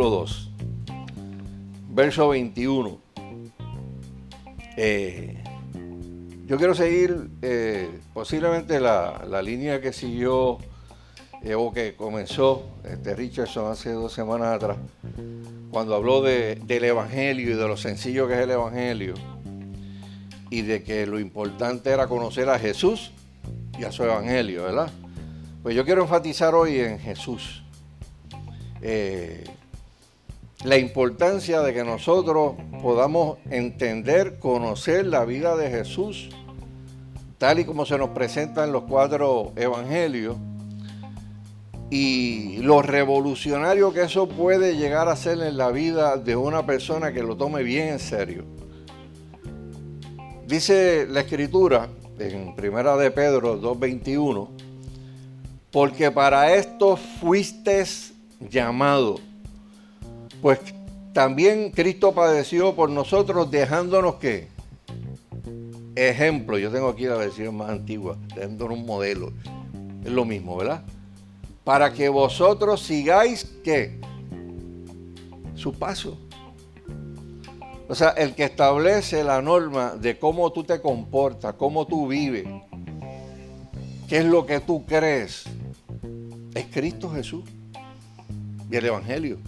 capítulo 2, verso 21. Eh, yo quiero seguir eh, posiblemente la, la, línea que siguió eh, o que comenzó este Richardson hace dos semanas atrás, cuando habló de, del Evangelio y de lo sencillo que es el Evangelio y de que lo importante era conocer a Jesús y a su Evangelio, ¿verdad? Pues yo quiero enfatizar hoy en Jesús. La importancia de que nosotros podamos entender, conocer la vida de Jesús, tal y como se nos presenta en los cuatro evangelios, y lo revolucionario que eso puede llegar a ser en la vida de una persona que lo tome bien en serio. Dice la escritura en Primera de Pedro 2.21, porque para esto fuiste llamado. Pues también Cristo padeció por nosotros dejándonos que ejemplo, yo tengo aquí la versión más antigua, dándonos un modelo. Es lo mismo, ¿verdad? Para que vosotros sigáis que su paso. O sea, el que establece la norma de cómo tú te comportas, cómo tú vives, qué es lo que tú crees, es Cristo Jesús y el Evangelio.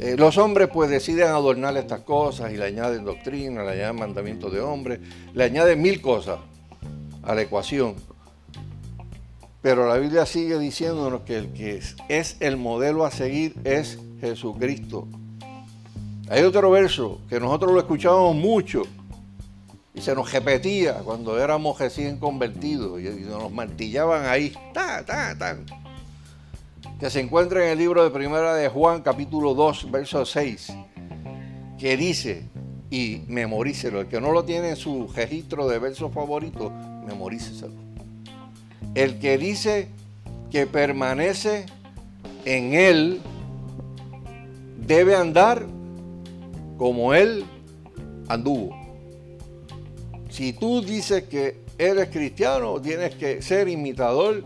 Eh, los hombres pues deciden adornar estas cosas y le añaden doctrina, le añaden mandamientos de hombres, le añaden mil cosas a la ecuación. Pero la Biblia sigue diciéndonos que el que es, el modelo a seguir es Jesucristo. Hay otro verso que nosotros lo escuchábamos mucho y se nos repetía cuando éramos recién convertidos y, nos martillaban ahí, ta, ta, ta que se encuentra en el libro de Primera de Juan, capítulo 2, verso 6, que dice, y memorícelo, el que no lo tiene en su registro de versos favoritos, memoríceselo. El que dice que permanece en él, debe andar como él anduvo. Si tú dices que eres cristiano, tienes que ser imitador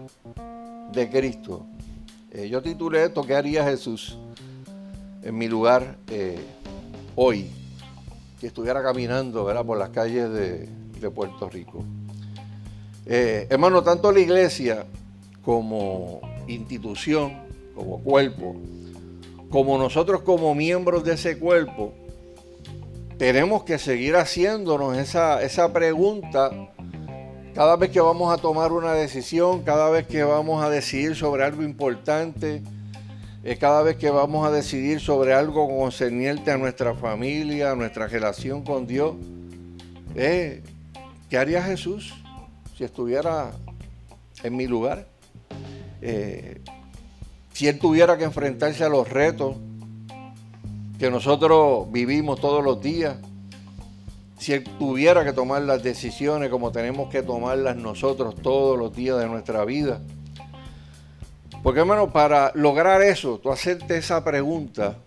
de Cristo. Eh, yo titulé esto, ¿qué haría Jesús en mi lugar eh, hoy? Si estuviera caminando por las calles de, Puerto Rico. Eh, hermano, tanto la iglesia como institución, como cuerpo, como nosotros como miembros de ese cuerpo, tenemos que seguir haciéndonos esa, esa pregunta cada vez que vamos a tomar una decisión, cada vez que vamos a decidir sobre algo importante, eh, cada vez que vamos a decidir sobre algo concerniente a nuestra familia, a nuestra relación con Dios, eh, ¿qué haría Jesús si estuviera en mi lugar? Eh, si Él tuviera que enfrentarse a los retos que nosotros vivimos todos los días, si él tuviera que tomar las decisiones como tenemos que tomarlas nosotros todos los días de nuestra vida. Porque hermano, para lograr eso, tú hacerte esa pregunta,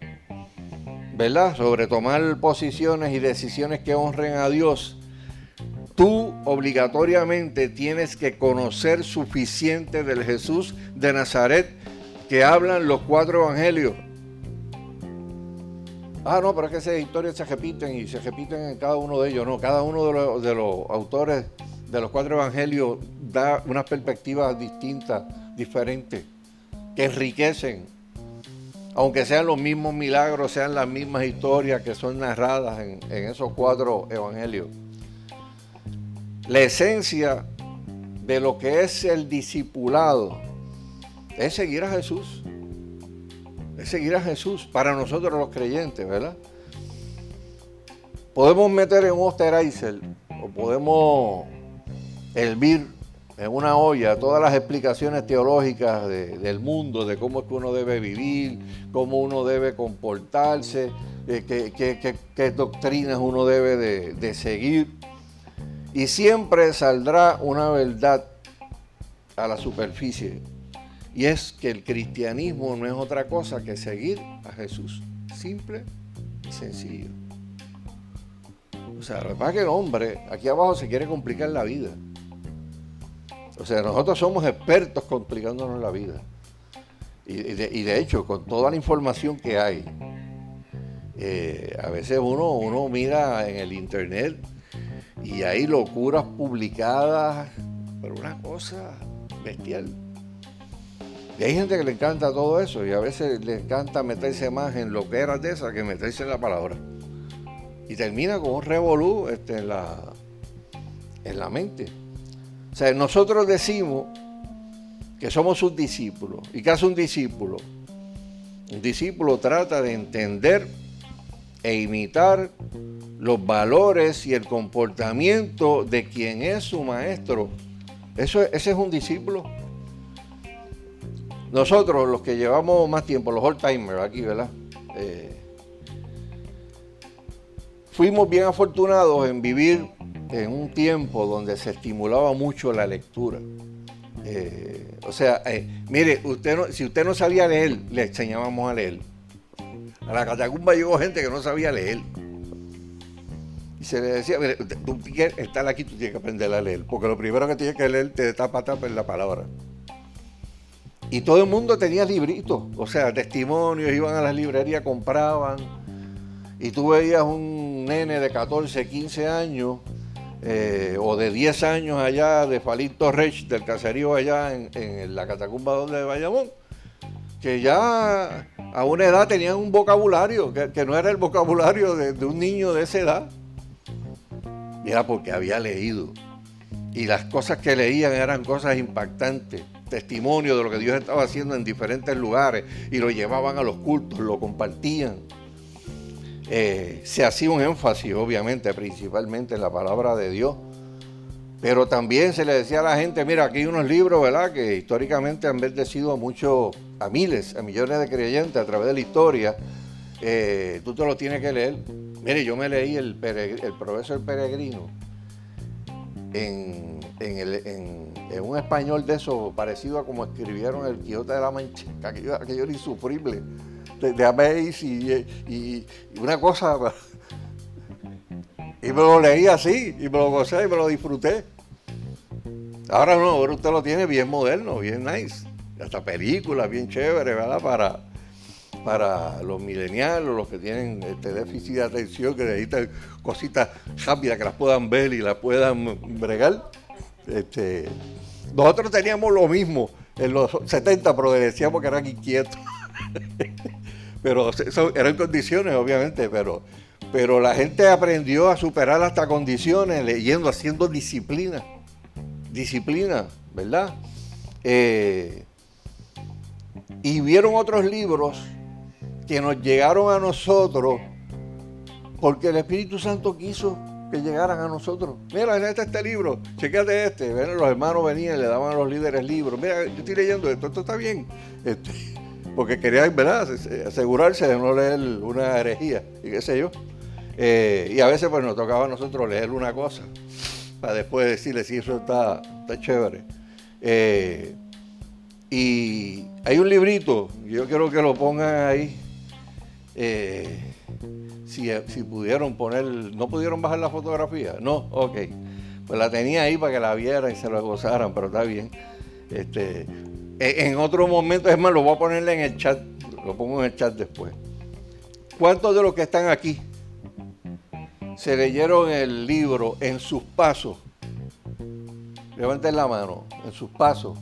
¿verdad? Sobre tomar posiciones y decisiones que honren a Dios, tú obligatoriamente tienes que conocer suficiente del Jesús de Nazaret que hablan los cuatro evangelios. Ah, no, pero es que esas historias se repiten y se repiten en cada uno de ellos. No, cada uno de los, autores de los cuatro evangelios da unas perspectivas distintas, diferentes, que enriquecen. Aunque sean los mismos milagros, sean las mismas historias que son narradas en, en esos cuatro evangelios. La esencia de lo que es el discipulado es seguir a Jesús es seguir a Jesús para nosotros los creyentes, ¿verdad? Podemos meter en un osterizer o podemos hervir en una olla todas las explicaciones teológicas del mundo, de cómo es que uno debe vivir, cómo uno debe comportarse, qué, doctrinas uno debe de seguir. Y siempre saldrá una verdad a la superficie y es que el cristianismo no es otra cosa que seguir a Jesús. Simple y sencillo. O sea, lo que pasa es que el hombre aquí abajo se quiere complicar la vida. O sea, nosotros somos expertos complicándonos la vida. Y, de, hecho, con toda la información que hay, eh, a veces uno, uno mira en el internet y hay locuras publicadas, pero una cosa bestial. Y hay gente que le encanta todo eso y a veces le encanta meterse más en lo que era de esa que meterse en la palabra. Y termina con un revolú este, en, la, en la mente. O sea, nosotros decimos que somos sus discípulos. ¿Y qué hace un discípulo? Un discípulo trata de entender e imitar los valores y el comportamiento de quien es su maestro. Eso, ese es un discípulo. Nosotros, los que llevamos más tiempo, los old timers aquí, ¿verdad? Eh, fuimos bien afortunados en vivir en un tiempo donde se estimulaba mucho la lectura. Eh, o sea, eh, mire, usted si usted no sabía leer, le enseñábamos a leer. A la catacumba llegó gente que no sabía leer. Y se le decía, mire, tú quieres estar aquí, tú tienes que aprender a leer, porque lo primero que tienes que leer te tapa tapa es la palabra. Y todo el mundo tenía libritos, o sea, testimonios, iban a las librerías, compraban. Y tú veías un nene de 14, 15 años eh, o de 10 años allá de Falito Rech, del caserío allá en, la catacumba donde de Bayamón, que ya a una edad tenían un vocabulario, que, no era el vocabulario de, un niño de esa edad. Y era porque había leído. Y las cosas que leían eran cosas impactantes, testimonio de lo que Dios estaba haciendo en diferentes lugares, y lo llevaban a los cultos, lo compartían. Eh, se hacía un énfasis, obviamente, principalmente en la palabra de Dios. Pero también se le decía a la gente, mira, aquí hay unos libros, ¿verdad?, que históricamente han bendecido a muchos, a miles, a millones de creyentes a través de la historia. Eh, tú te lo tienes que leer. Mire, yo me leí el, el del Peregrino en, un español de eso, parecido a como escribieron el Quijote de la Mancha, aquello, era insufrible de, de y, una cosa. Y me lo leí así, y me lo gocé y me lo disfruté. Ahora no, ahora usted lo tiene bien moderno, bien nice. Hasta películas bien chévere, ¿verdad? Para, para los mileniales, los que tienen este déficit de atención, que necesitan cositas rápidas que las puedan ver y las puedan bregar. Este, nosotros teníamos lo mismo en los 70, pero decíamos que eran inquietos. pero eran condiciones, obviamente, pero, pero la gente aprendió a superar hasta condiciones leyendo, haciendo disciplina. Disciplina, ¿verdad? Eh, y vieron otros libros que nos llegaron a nosotros porque el Espíritu Santo quiso que llegaran a nosotros. Mira, este este libro, chequete este. los hermanos venían, le daban a los líderes libros. Mira, yo estoy leyendo esto, esto está bien. Este, porque quería, ¿verdad?, asegurarse de no leer una herejía y qué sé yo. Eh, y a veces pues nos tocaba a nosotros leer una cosa para después decirle si eso está, está chévere. Eh, y hay un librito, yo quiero que lo pongan ahí. Eh, si, si, pudieron poner, ¿no pudieron bajar la fotografía? No, ok. Pues la tenía ahí para que la vieran y se la gozaran, pero está bien. Este, eh, en otro momento, es más, lo voy a ponerle en el chat, lo pongo en el chat después. ¿Cuántos de los que están aquí se leyeron el libro en sus pasos? Levanten la mano, en sus pasos.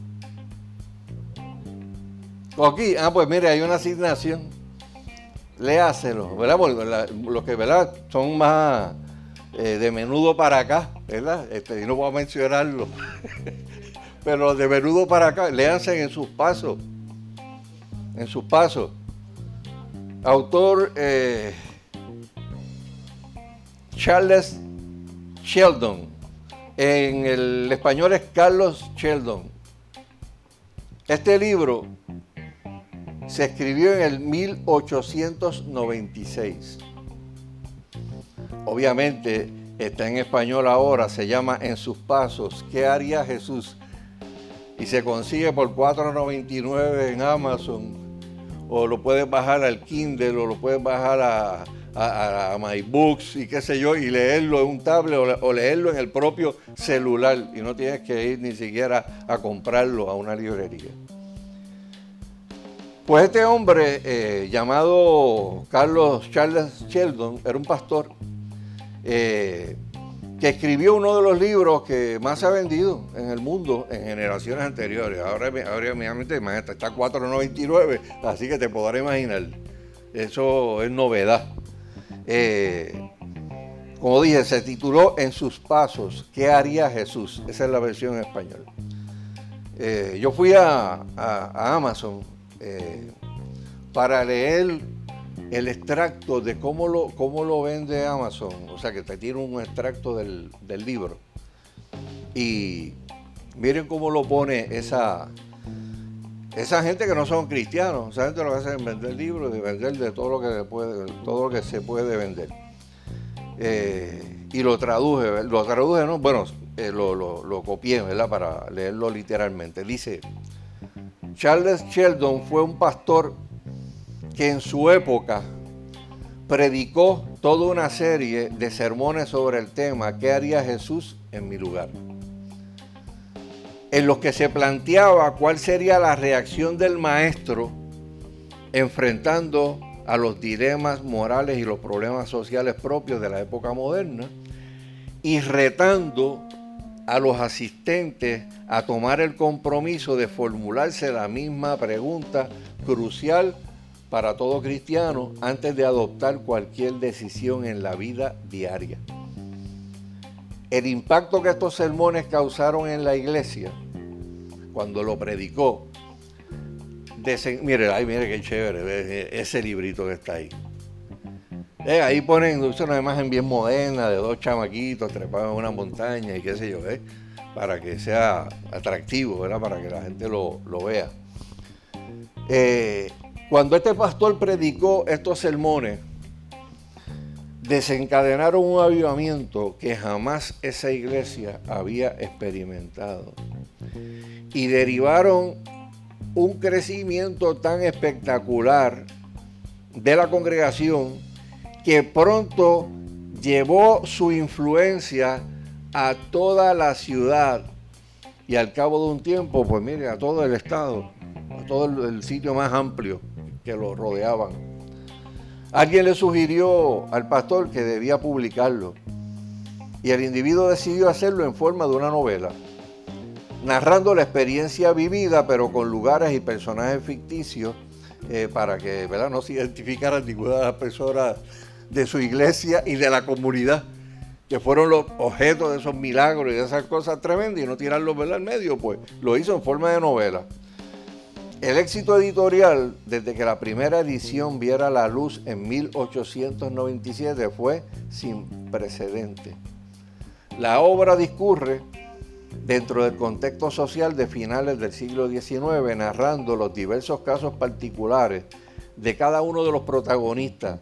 Aquí, ah, pues mire, hay una asignación. Léaselo, ¿verdad? Porque los que, ¿verdad? Son más eh, de menudo para acá, ¿verdad? Este, y no voy a mencionarlo. pero de menudo para acá, léanse en sus pasos, en sus pasos. Autor eh, Charles Sheldon, en el español es Carlos Sheldon. Este libro se escribió en el 1896. Obviamente está en español ahora, se llama En sus pasos. ¿Qué haría Jesús? y se consigue por $4.99 en Amazon o lo puedes bajar al Kindle o lo puedes bajar a, a, MyBooks y qué sé yo y leerlo en un tablet o, leerlo en el propio celular y no tienes que ir ni siquiera a comprarlo a una librería. Pues este hombre eh, llamado Carlos Charles Sheldon era un pastor eh, que escribió uno de los libros que más se ha vendido en el mundo en generaciones anteriores. Ahora, ahora mi mente está 4.99, así que te podrás imaginar. Eso es novedad. Eh, como dije, se tituló En sus pasos, ¿qué haría Jesús? Esa es la versión en español. Yo fui a, Amazon eh, para leer el extracto de cómo lo, cómo lo vende Amazon, o sea que te tiene un extracto del, libro. Y miren cómo lo pone esa, esa gente que no son cristianos, esa gente lo que hace es vender libros y vender de todo lo que, todo lo que se puede vender. Eh, y lo traduje, lo traduje, ¿no? Bueno, eh, lo, lo, copié, ¿verdad? Para leerlo literalmente. Dice, Charles Sheldon fue un pastor que en su época predicó toda una serie de sermones sobre el tema ¿qué haría Jesús en mi lugar? En los que se planteaba cuál sería la reacción del maestro enfrentando a los dilemas morales y los problemas sociales propios de la época moderna y retando a los asistentes a tomar el compromiso de formularse la misma pregunta crucial para todo cristiano antes de adoptar cualquier decisión en la vida diaria. El impacto que estos sermones causaron en la iglesia cuando lo predicó, mire, ay, mire qué chévere ese librito que está ahí. Eh, ahí ponen una imagen bien moderna de dos chamaquitos trepados en una montaña y qué sé yo, ¿eh? para que sea atractivo, ¿verdad? para que la gente lo, vea. Eh, cuando este pastor predicó estos sermones, desencadenaron un avivamiento que jamás esa iglesia había experimentado. Y derivaron un crecimiento tan espectacular de la congregación que pronto llevó su influencia a toda la ciudad y al cabo de un tiempo, pues mire, a todo el estado, a todo el, sitio más amplio que lo rodeaban. Alguien le sugirió al pastor que debía publicarlo y el individuo decidió hacerlo en forma de una novela, narrando la experiencia vivida pero con lugares y personajes ficticios eh, para que ¿verdad? no se identificara ninguna de las personas de su iglesia y de la comunidad, que fueron los objetos de esos milagros y de esas cosas tremendas, y no tirarlos al medio, pues lo hizo en forma de novela. El éxito editorial, desde que la primera edición viera la luz en 1897, fue sin precedente. La obra discurre dentro del contexto social de finales del siglo XIX, narrando los diversos casos particulares de cada uno de los protagonistas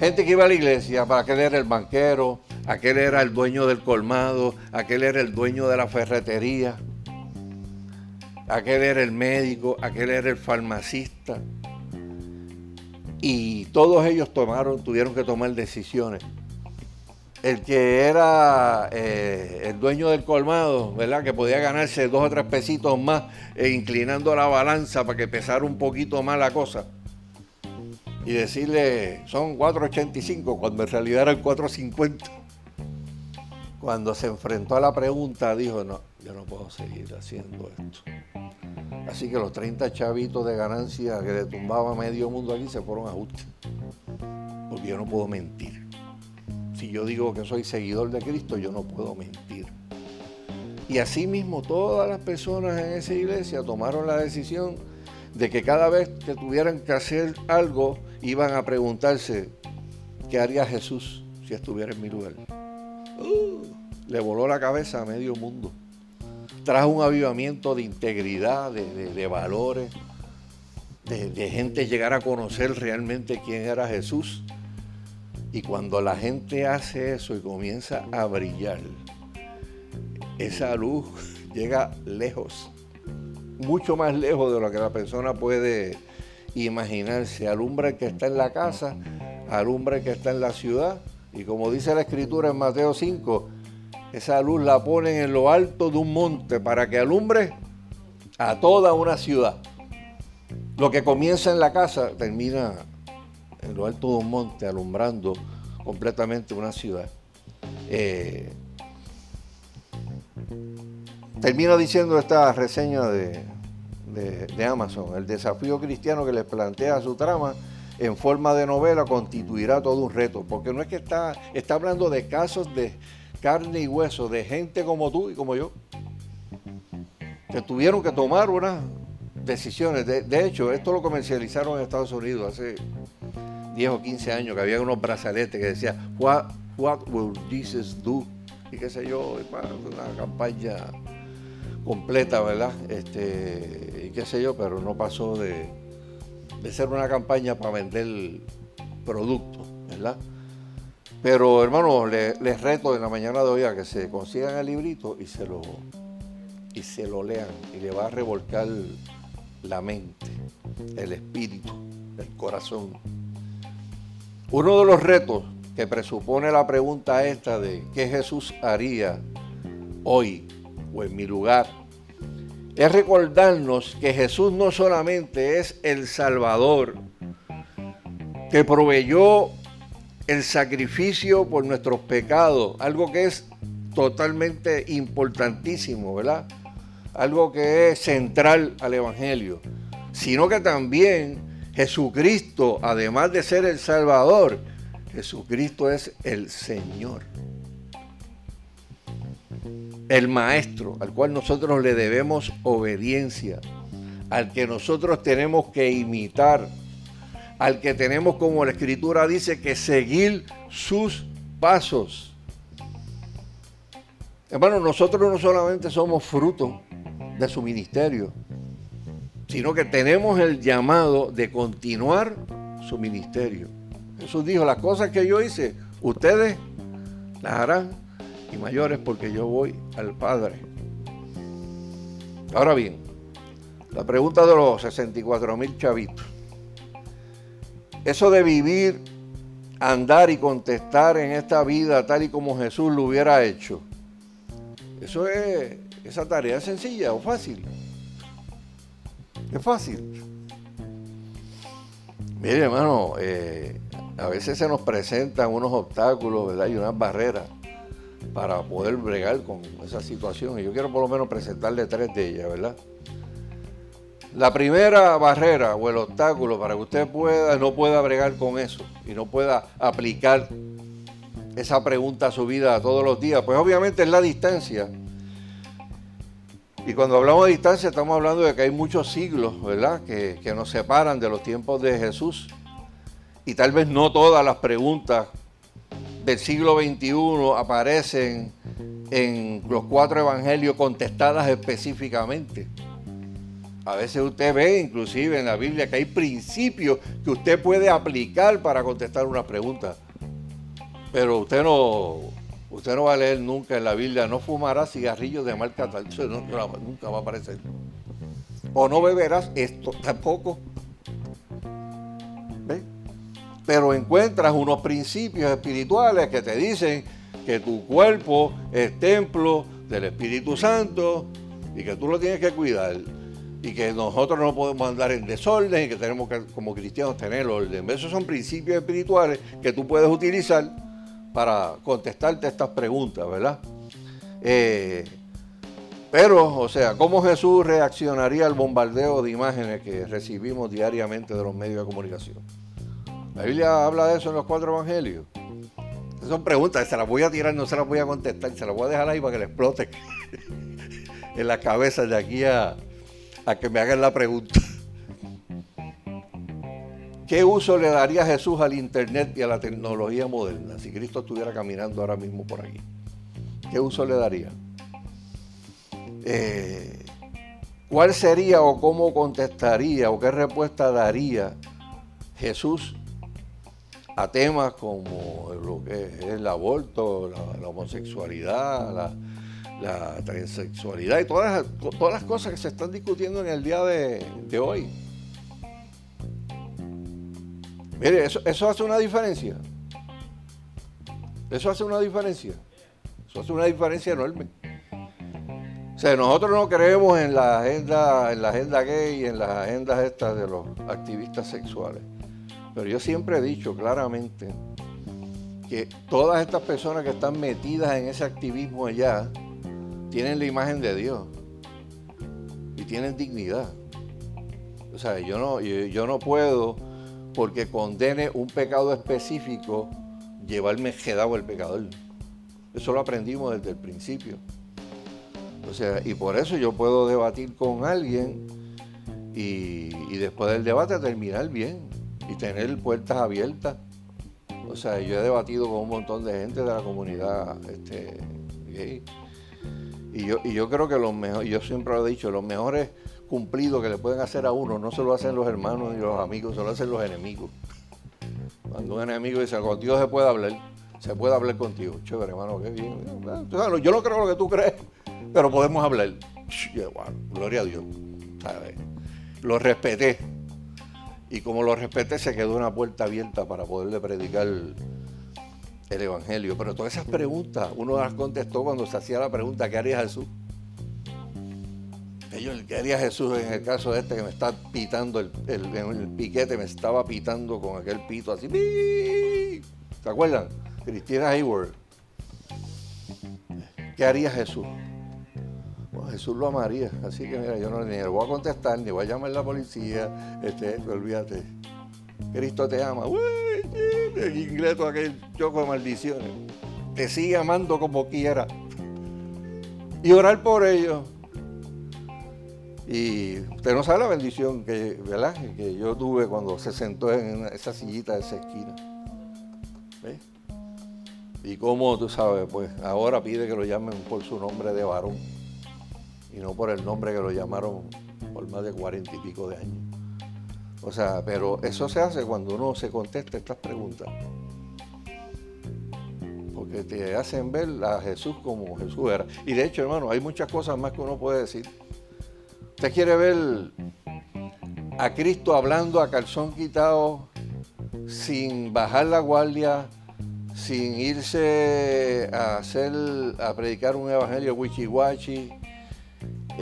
Gente que iba a la iglesia, para aquel era el banquero, aquel era el dueño del colmado, aquel era el dueño de la ferretería, aquel era el médico, aquel era el farmacista. Y todos ellos tomaron, tuvieron que tomar decisiones. El que era eh, el dueño del colmado, ¿verdad? Que podía ganarse dos o tres pesitos más e inclinando la balanza para que pesara un poquito más la cosa y decirle son 4.85 cuando en realidad eran 4.50. Cuando se enfrentó a la pregunta dijo, no, yo no puedo seguir haciendo esto. Así que los 30 chavitos de ganancia que le tumbaba medio mundo aquí se fueron a ajuste. Porque yo no puedo mentir. Si yo digo que soy seguidor de Cristo, yo no puedo mentir. Y así mismo todas las personas en esa iglesia tomaron la decisión de que cada vez que tuvieran que hacer algo, iban a preguntarse, ¿qué haría Jesús si estuviera en mi lugar? Uh, le voló la cabeza a medio mundo. Trajo un avivamiento de integridad, de, valores, de, de gente llegar a conocer realmente quién era Jesús. Y cuando la gente hace eso y comienza a brillar, esa luz llega lejos, mucho más lejos de lo que la persona puede imaginarse. Alumbra el que está en la casa, alumbra el que está en la ciudad. Y como dice la escritura en Mateo 5, esa luz la ponen en lo alto de un monte para que alumbre a toda una ciudad. Lo que comienza en la casa termina en lo alto de un monte, alumbrando completamente una ciudad. Eh, termino diciendo esta reseña de, de, Amazon. El desafío cristiano que les plantea su trama en forma de novela constituirá todo un reto, porque no es que está, está hablando de casos de carne y hueso, de gente como tú y como yo, que tuvieron que tomar unas decisiones. De, hecho, esto lo comercializaron en Estados Unidos hace 10 o 15 años, que había unos brazaletes que decían, what, what will Jesus do? Y qué sé yo, una campaña completa, ¿verdad? Este, y qué sé yo, pero no pasó de, de ser una campaña para vender productos, ¿verdad? Pero hermano, les, reto en la mañana de hoy a que se consigan el librito y se lo y se lo lean y le va a revolcar la mente, el espíritu, el corazón. Uno de los retos que presupone la pregunta esta de qué Jesús haría hoy o en mi lugar es recordarnos que Jesús no solamente es el Salvador, que proveyó el sacrificio por nuestros pecados, algo que es totalmente importantísimo, ¿verdad? Algo que es central al Evangelio, sino que también Jesucristo, además de ser el Salvador, Jesucristo es el Señor el maestro al cual nosotros le debemos obediencia, al que nosotros tenemos que imitar, al que tenemos, como la escritura dice, que seguir sus pasos. Hermano, nosotros no solamente somos fruto de su ministerio, sino que tenemos el llamado de continuar su ministerio. Jesús dijo, las cosas que yo hice, ustedes las harán y mayores porque yo voy al Padre. Ahora bien, la pregunta de los 64 mil chavitos. Eso de vivir, andar y contestar en esta vida tal y como Jesús lo hubiera hecho. Eso es, esa tarea es sencilla o fácil. Es fácil. Mire, hermano, eh, a veces se nos presentan unos obstáculos, ¿verdad? Y unas barreras para poder bregar con esa situación. Y yo quiero por lo menos presentarle tres de ellas, ¿verdad? La primera barrera o el obstáculo para que usted pueda, no pueda bregar con eso y no pueda aplicar esa pregunta a su vida todos los días, pues obviamente es la distancia. Y cuando hablamos de distancia estamos hablando de que hay muchos siglos, ¿verdad? Que, que nos separan de los tiempos de Jesús. Y tal vez no todas las preguntas del siglo XXI aparecen en los cuatro evangelios contestadas específicamente. A veces usted ve inclusive en la Biblia que hay principios que usted puede aplicar para contestar una pregunta. Pero usted no, usted no va a leer nunca en la Biblia, no fumará cigarrillos de marca tal, eso nunca va a aparecer. O no beberás esto tampoco pero encuentras unos principios espirituales que te dicen que tu cuerpo es templo del Espíritu Santo y que tú lo tienes que cuidar y que nosotros no podemos andar en desorden y que tenemos que como cristianos tener orden. Esos son principios espirituales que tú puedes utilizar para contestarte estas preguntas, ¿verdad? Eh, pero, o sea, ¿cómo Jesús reaccionaría al bombardeo de imágenes que recibimos diariamente de los medios de comunicación? La Biblia habla de eso en los cuatro evangelios. son preguntas, se las voy a tirar, no se las voy a contestar, se las voy a dejar ahí para que le explote en la cabeza de aquí a, a que me hagan la pregunta. ¿Qué uso le daría Jesús al Internet y a la tecnología moderna si Cristo estuviera caminando ahora mismo por aquí? ¿Qué uso le daría? Eh, ¿Cuál sería o cómo contestaría o qué respuesta daría Jesús a temas como lo que es el aborto, la, homosexualidad, la, transexualidad y todas, todas las cosas que se están discutiendo en el día de, hoy. Mire, eso, eso hace una diferencia. Eso hace una diferencia. Eso hace una diferencia enorme. O sea, nosotros no creemos en la agenda, en la agenda gay y en las agendas estas de los activistas sexuales. Pero yo siempre he dicho claramente que todas estas personas que están metidas en ese activismo allá tienen la imagen de Dios y tienen dignidad. O sea, yo no, yo, no puedo, porque condene un pecado específico, llevarme quedado el pecador. Eso lo aprendimos desde el principio. O sea, y por eso yo puedo debatir con alguien y, y después del debate terminar bien y tener puertas abiertas. O sea, yo he debatido con un montón de gente de la comunidad este, gay. Y yo, y yo creo que los mejores, yo siempre lo he dicho, los mejores cumplidos que le pueden hacer a uno no se lo hacen los hermanos ni los amigos, se lo hacen los enemigos. Cuando un enemigo dice, contigo se puede hablar, se puede hablar contigo. Chévere, hermano, qué bien. Yo no creo lo que tú crees, pero podemos hablar. gloria a Dios. Lo respeté y como lo respeté, se quedó una puerta abierta para poderle predicar el, Evangelio. Pero todas esas preguntas, uno las contestó cuando se hacía la pregunta, ¿qué haría Jesús? Ellos, ¿qué haría Jesús en el caso de este que me está pitando el, el, piquete, me estaba pitando con aquel pito así? ¿Se acuerdan? Cristina Hayward. ¿Qué haría Jesús? Jesús lo amaría. Así que mira, yo no ni le voy a contestar, ni voy a llamar a la policía. Este, olvídate. Cristo te ama. Uy, el inglés, aquel choco de maldiciones. Te sigue amando como quiera. Y orar por ellos. Y usted no sabe la bendición que, ¿verdad? que yo tuve cuando se sentó en esa sillita de esa esquina. ¿Ves? Y cómo tú sabes, pues ahora pide que lo llamen por su nombre de varón y no por el nombre que lo llamaron por más de cuarenta y pico de años. O sea, pero eso se hace cuando uno se contesta estas preguntas. Porque te hacen ver a Jesús como Jesús era. Y de hecho, hermano, hay muchas cosas más que uno puede decir. Usted quiere ver a Cristo hablando a calzón quitado, sin bajar la guardia, sin irse a hacer, a predicar un evangelio wichiwachi,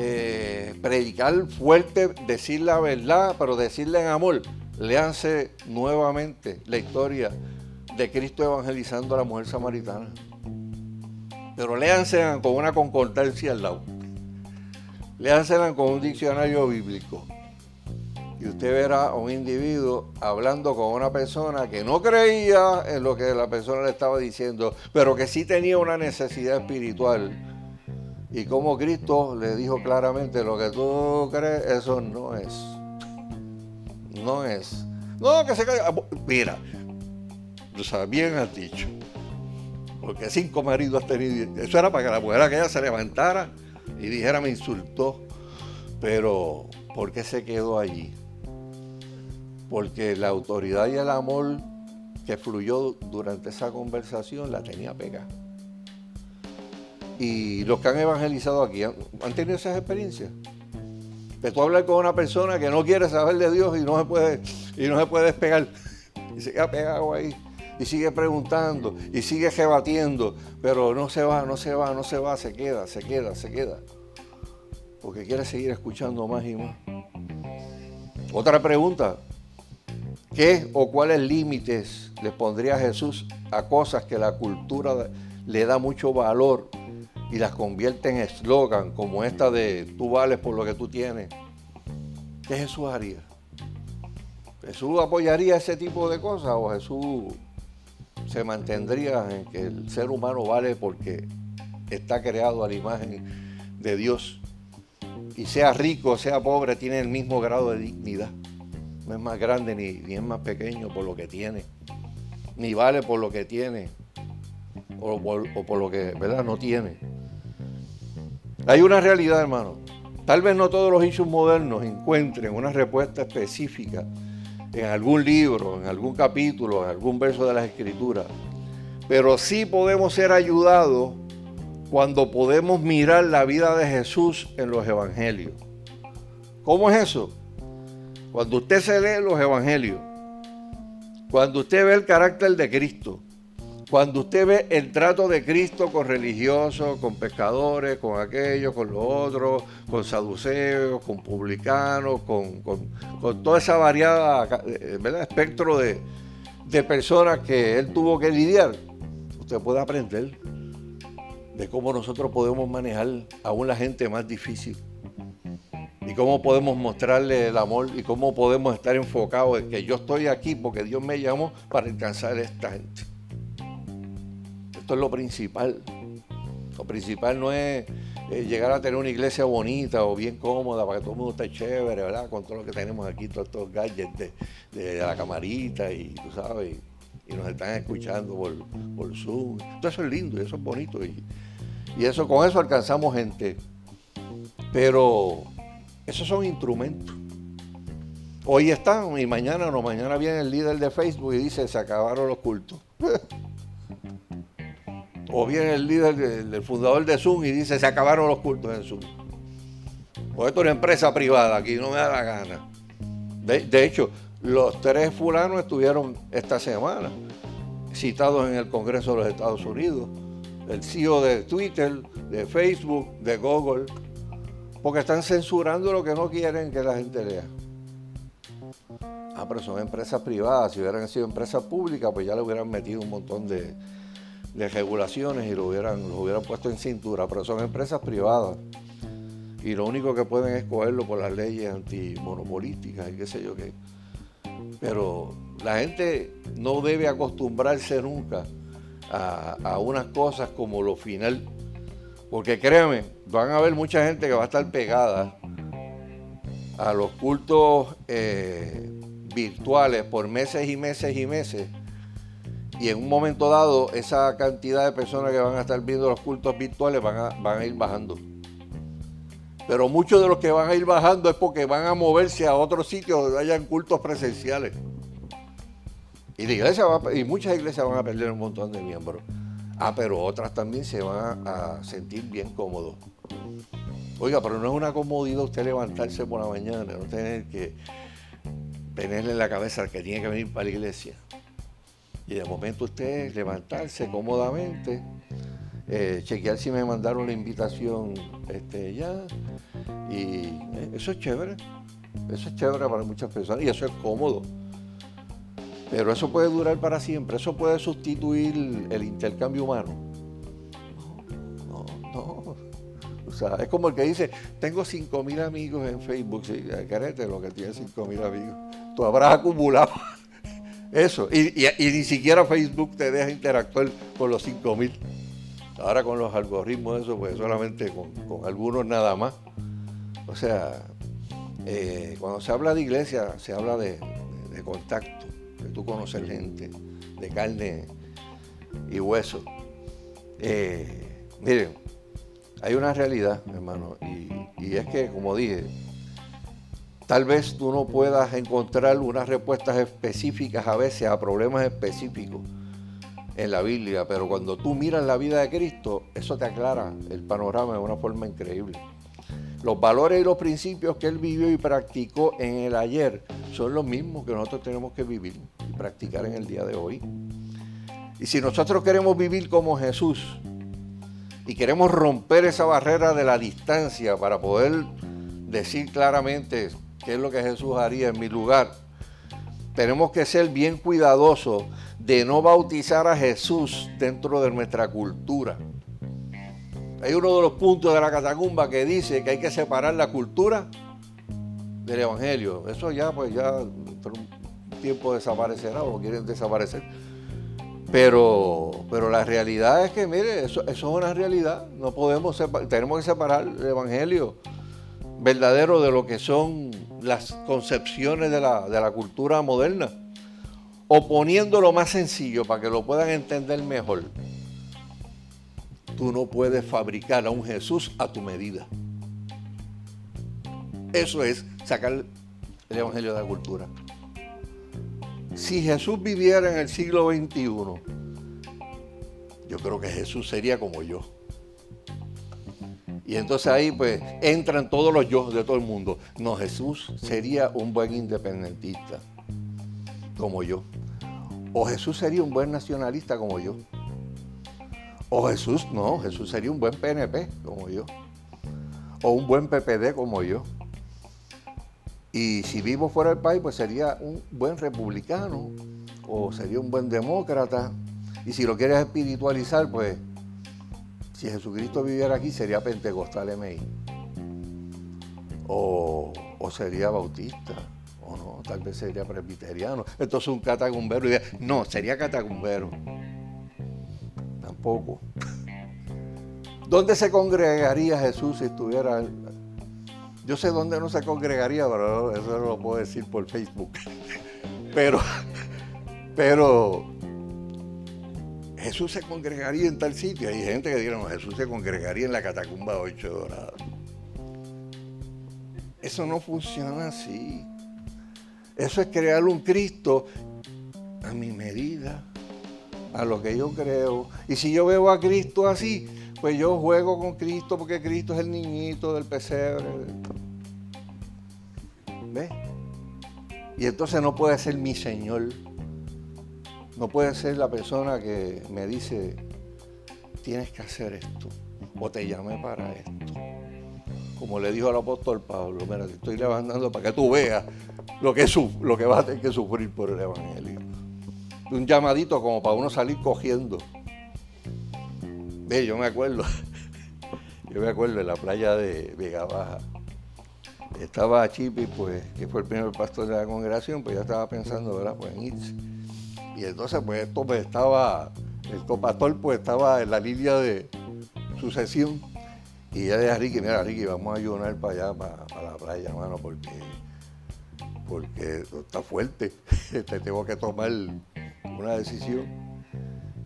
eh, predicar fuerte, decir la verdad, pero decirle en amor. Léanse nuevamente la historia de Cristo evangelizando a la mujer samaritana. Pero léanse con una concordancia al lado. Léansela con un diccionario bíblico. Y usted verá a un individuo hablando con una persona que no creía en lo que la persona le estaba diciendo, pero que sí tenía una necesidad espiritual y como Cristo le dijo claramente, lo que tú crees, eso no es. No es. No, que se caiga. Ah, mira, tú sabes, bien has dicho. Porque cinco maridos has tenido. Eso era para que la mujer aquella se levantara y dijera, me insultó. Pero, ¿por qué se quedó allí? Porque la autoridad y el amor que fluyó durante esa conversación la tenía pegada. Y los que han evangelizado aquí han, tenido esas experiencias. De tú hablar con una persona que no quiere saber de Dios y no se puede, y no se puede despegar. Y se queda pegado ahí. Y sigue preguntando. Y sigue rebatiendo. Pero no se va, no se va, no se va. Se queda, se queda, se queda. Porque quiere seguir escuchando más y más. Otra pregunta. ¿Qué o cuáles límites le pondría Jesús a cosas que la cultura le da mucho valor y las convierte en eslogan como esta de tú vales por lo que tú tienes, ¿qué Jesús haría? ¿Jesús apoyaría ese tipo de cosas o Jesús se mantendría en que el ser humano vale porque está creado a la imagen de Dios? Y sea rico, sea pobre, tiene el mismo grado de dignidad. No es más grande ni, ni es más pequeño por lo que tiene, ni vale por lo que tiene o por, lo que ¿verdad? no tiene. Hay una realidad, hermano. Tal vez no todos los issues modernos encuentren una respuesta específica en algún libro, en algún capítulo, en algún verso de las Escrituras. Pero sí podemos ser ayudados cuando podemos mirar la vida de Jesús en los evangelios. ¿Cómo es eso? Cuando usted se lee los evangelios, cuando usted ve el carácter de Cristo, Cuando usted ve el trato de Cristo con religiosos, con pescadores, con aquellos, con los otros, con saduceos, con publicanos, con, toda esa variada eh, espectro de, de personas que él tuvo que lidiar, usted puede aprender de cómo nosotros podemos manejar aún la gente más difícil y cómo podemos mostrarle el amor y cómo podemos estar enfocados en que yo estoy aquí porque Dios me llamó para alcanzar a esta gente. Esto es lo principal. Lo principal no es eh, llegar a tener una iglesia bonita o bien cómoda para que todo el mundo esté chévere, ¿verdad? Con todo lo que tenemos aquí, todos estos gadgets de, la camarita y tú sabes, y, nos están escuchando por, por, Zoom. Todo eso es lindo y eso es bonito. Y, y eso, con eso alcanzamos gente. Pero esos son instrumentos. Hoy están y mañana no, mañana viene el líder de Facebook y dice se acabaron los cultos. o viene el líder, del fundador de Zoom y dice se acabaron los cultos en Zoom. Pues esto es una empresa privada, aquí no me da la gana. De, hecho, los tres fulanos estuvieron esta semana citados en el Congreso de los Estados Unidos. El CEO de Twitter, de Facebook, de Google, porque están censurando lo que no quieren que la gente lea. Ah, pero son empresas privadas. Si hubieran sido empresas públicas, pues ya le hubieran metido un montón de, regulaciones y lo hubieran, lo hubieran puesto en cintura. Pero son empresas privadas. Y lo único que pueden es cogerlo por las leyes antimonopolísticas y qué sé yo qué. Pero la gente no debe acostumbrarse nunca a, a unas cosas como lo final porque créanme, van a haber mucha gente que va a estar pegada a los cultos eh, virtuales por meses y meses y meses. Y en un momento dado, esa cantidad de personas que van a estar viendo los cultos virtuales van a, van a ir bajando. Pero muchos de los que van a ir bajando es porque van a moverse a otros sitios donde hayan cultos presenciales. Y, la iglesia y muchas iglesias van a perder un montón de miembros. Ah, pero otras también se van a, sentir bien cómodos. Oiga, pero no es una comodidad usted levantarse por la mañana, no tener que tenerle en la cabeza al que tiene que venir para la iglesia. Y de momento usted levantarse cómodamente, eh, chequear si me mandaron la invitación este, ya. Y eh, eso es chévere. Eso es chévere para muchas personas y eso es cómodo. Pero eso puede durar para siempre, eso puede sustituir el intercambio humano. No, no. O sea, es como el que dice, tengo 5.000 amigos en Facebook. Sí, carete, lo que tiene 5.000 amigos. Tú habrás acumulado eso. Y, ni siquiera Facebook te deja interactuar con los 5.000. Ahora con los algoritmos, eso, pues solamente con, algunos nada más. O sea, eh, cuando se habla de iglesia, se habla de contacto que tú conoces gente de carne y hueso. Eh, miren, hay una realidad, hermano, y, es que, como dije, tal vez tú no puedas encontrar unas respuestas específicas a veces a problemas específicos en la Biblia, pero cuando tú miras la vida de Cristo, eso te aclara el panorama de una forma increíble. Los valores y los principios que él vivió y practicó en el ayer son los mismos que nosotros tenemos que vivir y practicar en el día de hoy. Y si nosotros queremos vivir como Jesús y queremos romper esa barrera de la distancia para poder decir claramente qué es lo que Jesús haría en mi lugar, tenemos que ser bien cuidadosos de no bautizar a Jesús dentro de nuestra cultura. Hay uno de los puntos de la catacumba que dice que hay que separar la cultura del evangelio. Eso ya, pues ya por un tiempo desaparecerá o quieren desaparecer. Pero, pero la realidad es que, mire, eso, es una realidad. No podemos tenemos que separar el evangelio verdadero de lo que son las concepciones de la, de la cultura moderna. O poniéndolo más sencillo para que lo puedan entender mejor tú no puedes fabricar a un Jesús a tu medida. Eso es sacar el Evangelio de la cultura. Si Jesús viviera en el siglo XXI, yo creo que Jesús sería como yo. Y entonces ahí pues entran todos los yo de todo el mundo. No, Jesús sería un buen independentista como yo. O Jesús sería un buen nacionalista como yo. O Jesús, no, Jesús sería un buen PNP como yo. O un buen PPD como yo. Y si vivo fuera del país, pues sería un buen republicano o sería un buen demócrata. Y si lo quieres espiritualizar, pues si Jesucristo viviera aquí, sería pentecostal MI. O, o sería bautista. O no, tal vez sería presbiteriano. Entonces un catacumbero. No, sería catacumbero. Tampoco. ¿Dónde se congregaría Jesús si estuviera yo sé dónde no se congregaría, pero eso no lo puedo decir por Facebook. Pero, pero Jesús se congregaría en tal sitio. Hay gente que dice, no, Jesús se congregaría en la catacumba 8 doradas. Eso no funciona así. Eso es crear un Cristo a mi medida, a lo que yo creo. Y si yo veo a Cristo así, pues yo juego con Cristo porque Cristo es el niñito del pesebre. ¿Ves? Y entonces no puede ser mi Señor. No puede ser la persona que me dice, tienes que hacer esto. O te llamé para esto. Como le dijo al apóstol Pablo, mira, te estoy levantando para que tú veas lo que, lo que vas a tener que sufrir por el Evangelio. Un llamadito como para uno salir cogiendo. Ve, yo me acuerdo, yo me acuerdo en la playa de Vega Baja. Estaba Chipi, pues, que fue el primer pastor de la congregación, pues ya estaba pensando, ¿verdad? Pues en irse. Y entonces, pues esto pues, estaba, el pastor pues estaba en la línea de sucesión. Y ella le a Ricky, mira Ricky, vamos a ayunar para allá, para, la playa, hermano, porque, porque está fuerte. Te tengo que tomar una decisión.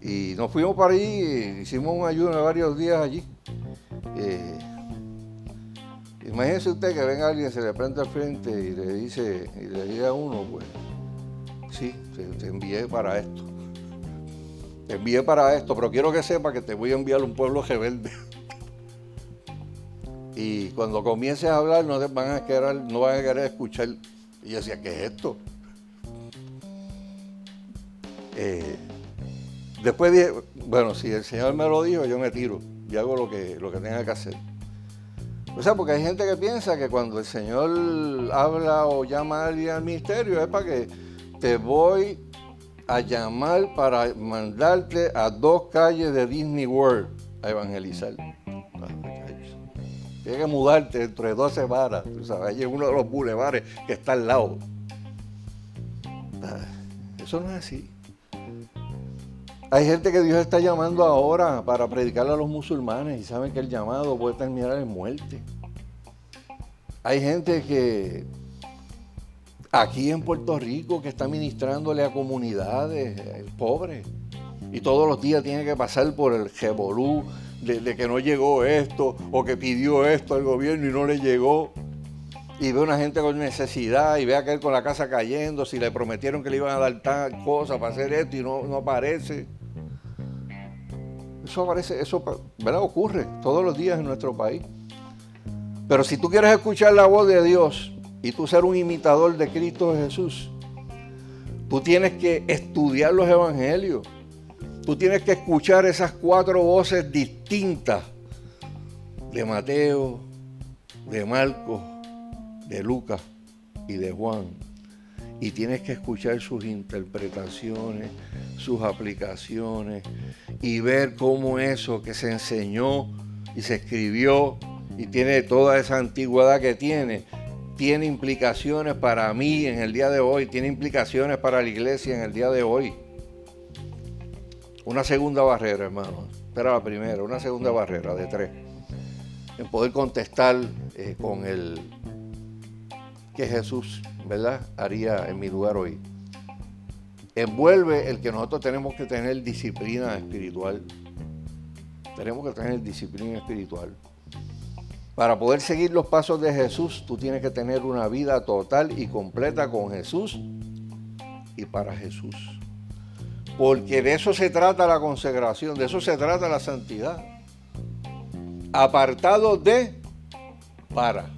Y nos fuimos para ahí, hicimos un ayuno de varios días allí. Eh, imagínese usted que venga alguien, se le prende al frente y le dice, y le diga a uno, pues, sí, te, envié para esto. Te envié para esto, pero quiero que sepa que te voy a enviar un pueblo rebelde. y cuando comiences a hablar no van a querer, no van a querer escuchar. Y yo decía, ¿qué es esto? Eh, Después dije, bueno, si el Señor me lo dijo, yo me tiro y hago lo que, lo que tenga que hacer. O sea, porque hay gente que piensa que cuando el Señor habla o llama a alguien al ministerio es para que te voy a llamar para mandarte a dos calles de Disney World a evangelizar. Tienes que mudarte de dos semanas. Tú sabes, hay uno de los bulevares que está al lado. Eso no es así. Hay gente que Dios está llamando ahora para predicarle a los musulmanes y saben que el llamado puede terminar en muerte. Hay gente que aquí en Puerto Rico que está ministrándole a comunidades pobres y todos los días tiene que pasar por el jebolú de, que no llegó esto o que pidió esto al gobierno y no le llegó. Y ve una gente con necesidad y ve a aquel con la casa cayendo, si le prometieron que le iban a dar tal cosa para hacer esto y no, no aparece. Eso aparece, eso ¿verdad? ocurre todos los días en nuestro país. Pero si tú quieres escuchar la voz de Dios y tú ser un imitador de Cristo Jesús, tú tienes que estudiar los evangelios. Tú tienes que escuchar esas cuatro voces distintas de Mateo, de Marcos, de Lucas y de Juan y tienes que escuchar sus interpretaciones, sus aplicaciones y ver cómo eso que se enseñó y se escribió y tiene toda esa antigüedad que tiene, tiene implicaciones para mí en el día de hoy, tiene implicaciones para la iglesia en el día de hoy. Una segunda barrera, hermano. Era la primera, una segunda barrera de tres. En poder contestar eh, con el que Jesús ¿verdad? haría en mi lugar hoy. Envuelve el que nosotros tenemos que tener disciplina espiritual. Tenemos que tener disciplina espiritual. Para poder seguir los pasos de Jesús, tú tienes que tener una vida total y completa con Jesús y para Jesús. Porque de eso se trata la consagración, de eso se trata la santidad. Apartado de para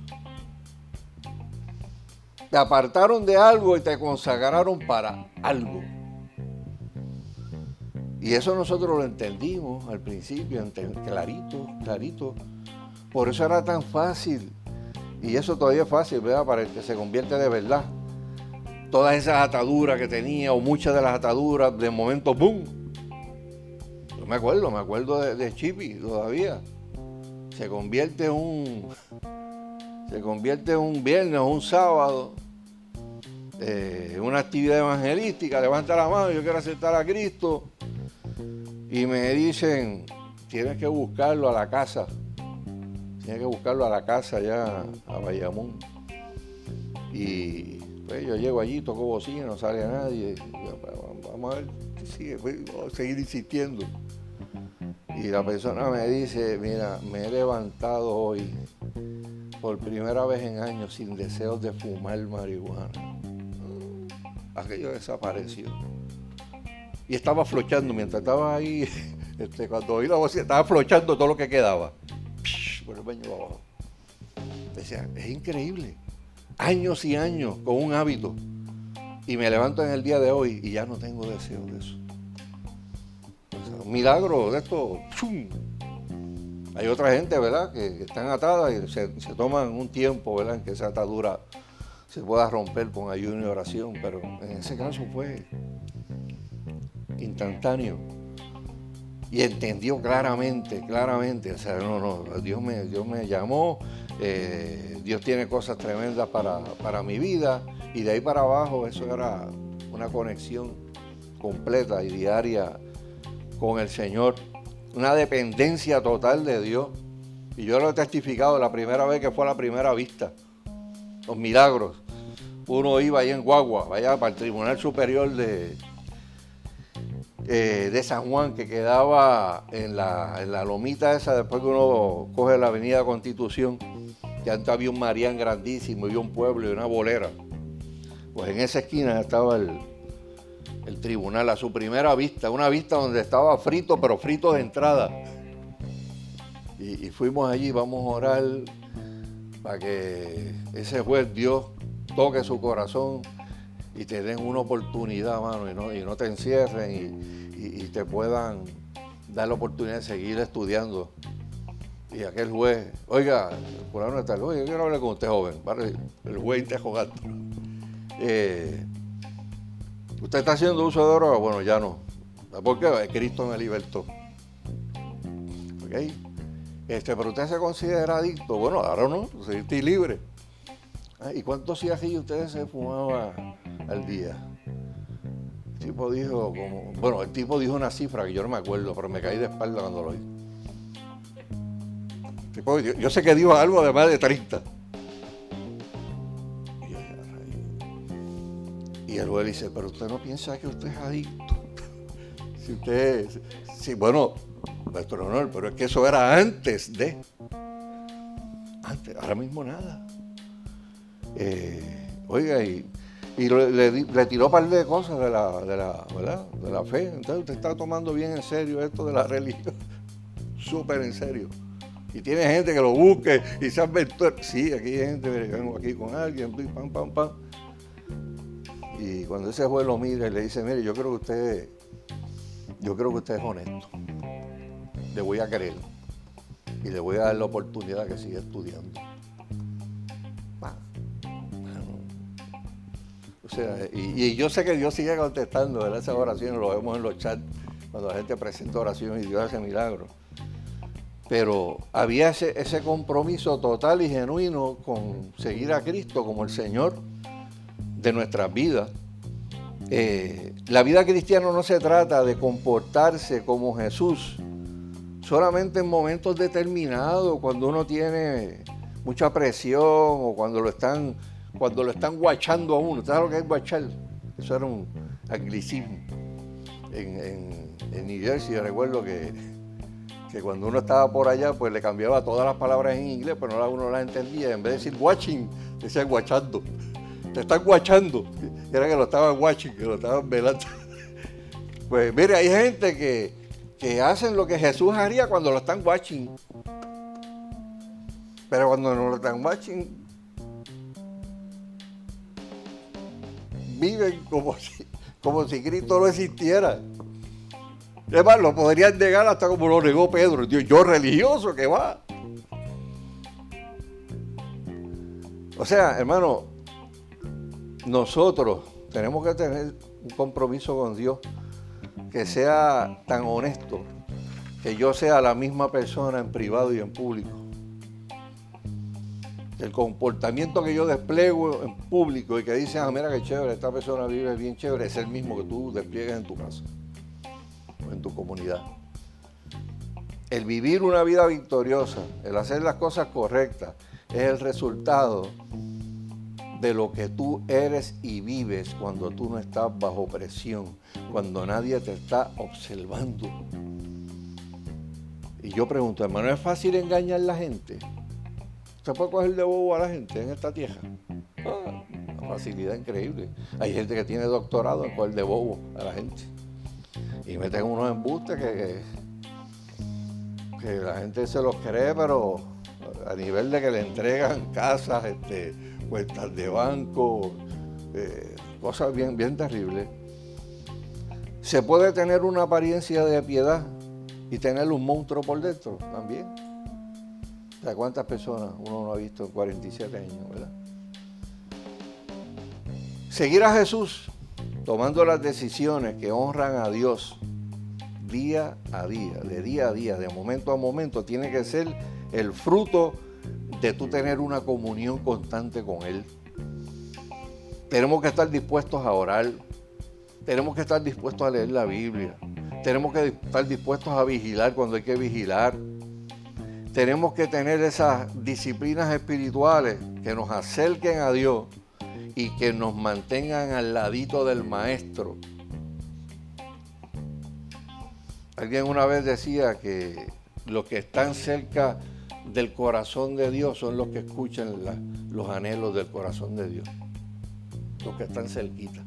te apartaron de algo y te consagraron para algo. Y eso nosotros lo entendimos al principio, clarito, clarito. Por eso era tan fácil. Y eso todavía es fácil, ¿verdad? Para el que se convierte de verdad. Todas esas ataduras que tenía, o muchas de las ataduras, de momento, ¡boom! Yo me acuerdo, me acuerdo de, de Chippy todavía. Se convierte en un. Se convierte un viernes o un sábado. Eh, una actividad evangelística, levanta la mano, yo quiero aceptar a Cristo. Y me dicen, tienes que buscarlo a la casa. Tienes que buscarlo a la casa allá a Bayamón. Y pues yo llego allí, toco bocina, no sale a nadie. vamos a ver, sigue, vamos a seguir insistiendo. Y la persona me dice, mira, me he levantado hoy por primera vez en años sin deseos de fumar marihuana. Aquello desapareció. Y estaba flochando, mientras estaba ahí, este, cuando oí la voz, estaba flochando todo lo que quedaba. Por el baño abajo. Decía, es increíble. Años y años con un hábito. Y me levanto en el día de hoy y ya no tengo deseo de eso un milagro de esto. Hay otra gente, ¿verdad?, que, están atadas y se, toman un tiempo, ¿verdad?, en que esa atadura se pueda romper con ayuno y oración, pero en ese caso fue instantáneo. Y entendió claramente, claramente, o sea, no, no, Dios me, Dios me llamó, eh, Dios tiene cosas tremendas para, para mi vida, y de ahí para abajo eso era una conexión completa y diaria con el Señor, una dependencia total de Dios. Y yo lo he testificado la primera vez que fue la primera vista, los milagros. Uno iba ahí en Guagua, vaya para el Tribunal Superior de, eh, de San Juan, que quedaba en la, en la lomita esa, después que uno coge la avenida Constitución, que antes había un Marián grandísimo y un pueblo y una bolera. Pues en esa esquina estaba el, el tribunal a su primera vista, una vista donde estaba frito, pero frito de entrada. Y, fuimos allí, vamos a orar para que ese juez Dios toque su corazón y te den una oportunidad, mano, y no, y no te encierren y, te puedan dar la oportunidad de seguir estudiando. Y aquel juez, oiga, por no está, oye, yo quiero hablar con usted, joven, el juez te jugando. Eh, ¿Usted está haciendo uso de droga? Bueno, ya no. ¿Por qué? Cristo me libertó. ¿Ok? Este, pero usted se considera adicto. Bueno, ahora no, estoy libre. Ah, ¿Y cuántos cigarrillos ustedes se fumaban al día? El tipo dijo como. Bueno, el tipo dijo una cifra que yo no me acuerdo, pero me caí de espalda cuando lo oí. yo, yo, sé que dijo algo de más de 30. Y el juez dice, pero usted no piensa que usted es adicto. si usted, sí, bueno, nuestro honor, pero es que eso era antes de. Antes, ahora mismo nada. Eh, oiga, y, le, tiró un par de cosas de la, de la, de la fe. Entonces usted está tomando bien en serio esto de la religión. Súper en serio. Y tiene gente que lo busque y se adventura. Sí, aquí hay gente, vengo aquí con alguien, pam, pam, pam. Y cuando ese juez lo mira y le dice, mire, yo creo que usted, yo creo que usted es honesto. Le voy a creer. Y le voy a dar la oportunidad que siga estudiando. Y, yo sé que Dios sigue contestando ¿verdad? esas oraciones, lo vemos en los chats, cuando la gente presenta oraciones y Dios hace milagros. Pero había ese, ese compromiso total y genuino con seguir a Cristo como el Señor de nuestras vidas. Eh, la vida cristiana no se trata de comportarse como Jesús solamente en momentos determinados, cuando uno tiene mucha presión o cuando lo están, cuando lo están guachando a uno. ¿Sabes lo que es guachar? Eso era un anglicismo. En, en, New Jersey recuerdo que, que, cuando uno estaba por allá, pues le cambiaba todas las palabras en inglés, pero no uno las entendía. En vez de decir watching, decía guachando te están guachando. Era que lo estaban watching, que lo estaban velando. Pues mire, hay gente que, que hacen lo que Jesús haría cuando lo están watching. Pero cuando no lo están watching, viven como si, como si Cristo no existiera. Además, lo podrían negar hasta como lo negó Pedro. yo religioso, que va. O sea, hermano, nosotros tenemos que tener un compromiso con Dios que sea tan honesto, que yo sea la misma persona en privado y en público. El comportamiento que yo despliego en público y que dicen, ah, mira qué chévere, esta persona vive bien chévere, es el mismo que tú despliegues en tu casa en tu comunidad. El vivir una vida victoriosa, el hacer las cosas correctas, es el resultado de lo que tú eres y vives cuando tú no estás bajo presión, cuando nadie te está observando. Y yo pregunto, hermano, ¿es fácil engañar a la gente? ¿Se puede coger de bobo a la gente en esta tierra? Ah, una facilidad increíble. Hay gente que tiene doctorado en coger de bobo a la gente. Y meten unos embustes que, que, que la gente se los cree, pero a nivel de que le entregan casas, este, cuentas de banco, eh, cosas bien, bien terribles. Se puede tener una apariencia de piedad y tener un monstruo por dentro también. ¿Cuántas personas uno no ha visto en 47 años, verdad? Seguir a Jesús tomando las decisiones que honran a Dios día a día, de día a día, de momento a momento, tiene que ser el fruto de tú tener una comunión constante con Él. Tenemos que estar dispuestos a orar. Tenemos que estar dispuestos a leer la Biblia. Tenemos que estar dispuestos a vigilar cuando hay que vigilar. Tenemos que tener esas disciplinas espirituales que nos acerquen a Dios y que nos mantengan al ladito del Maestro. Alguien una vez decía que los que están cerca del corazón de Dios son los que escuchan los anhelos del corazón de Dios, los que están cerquita.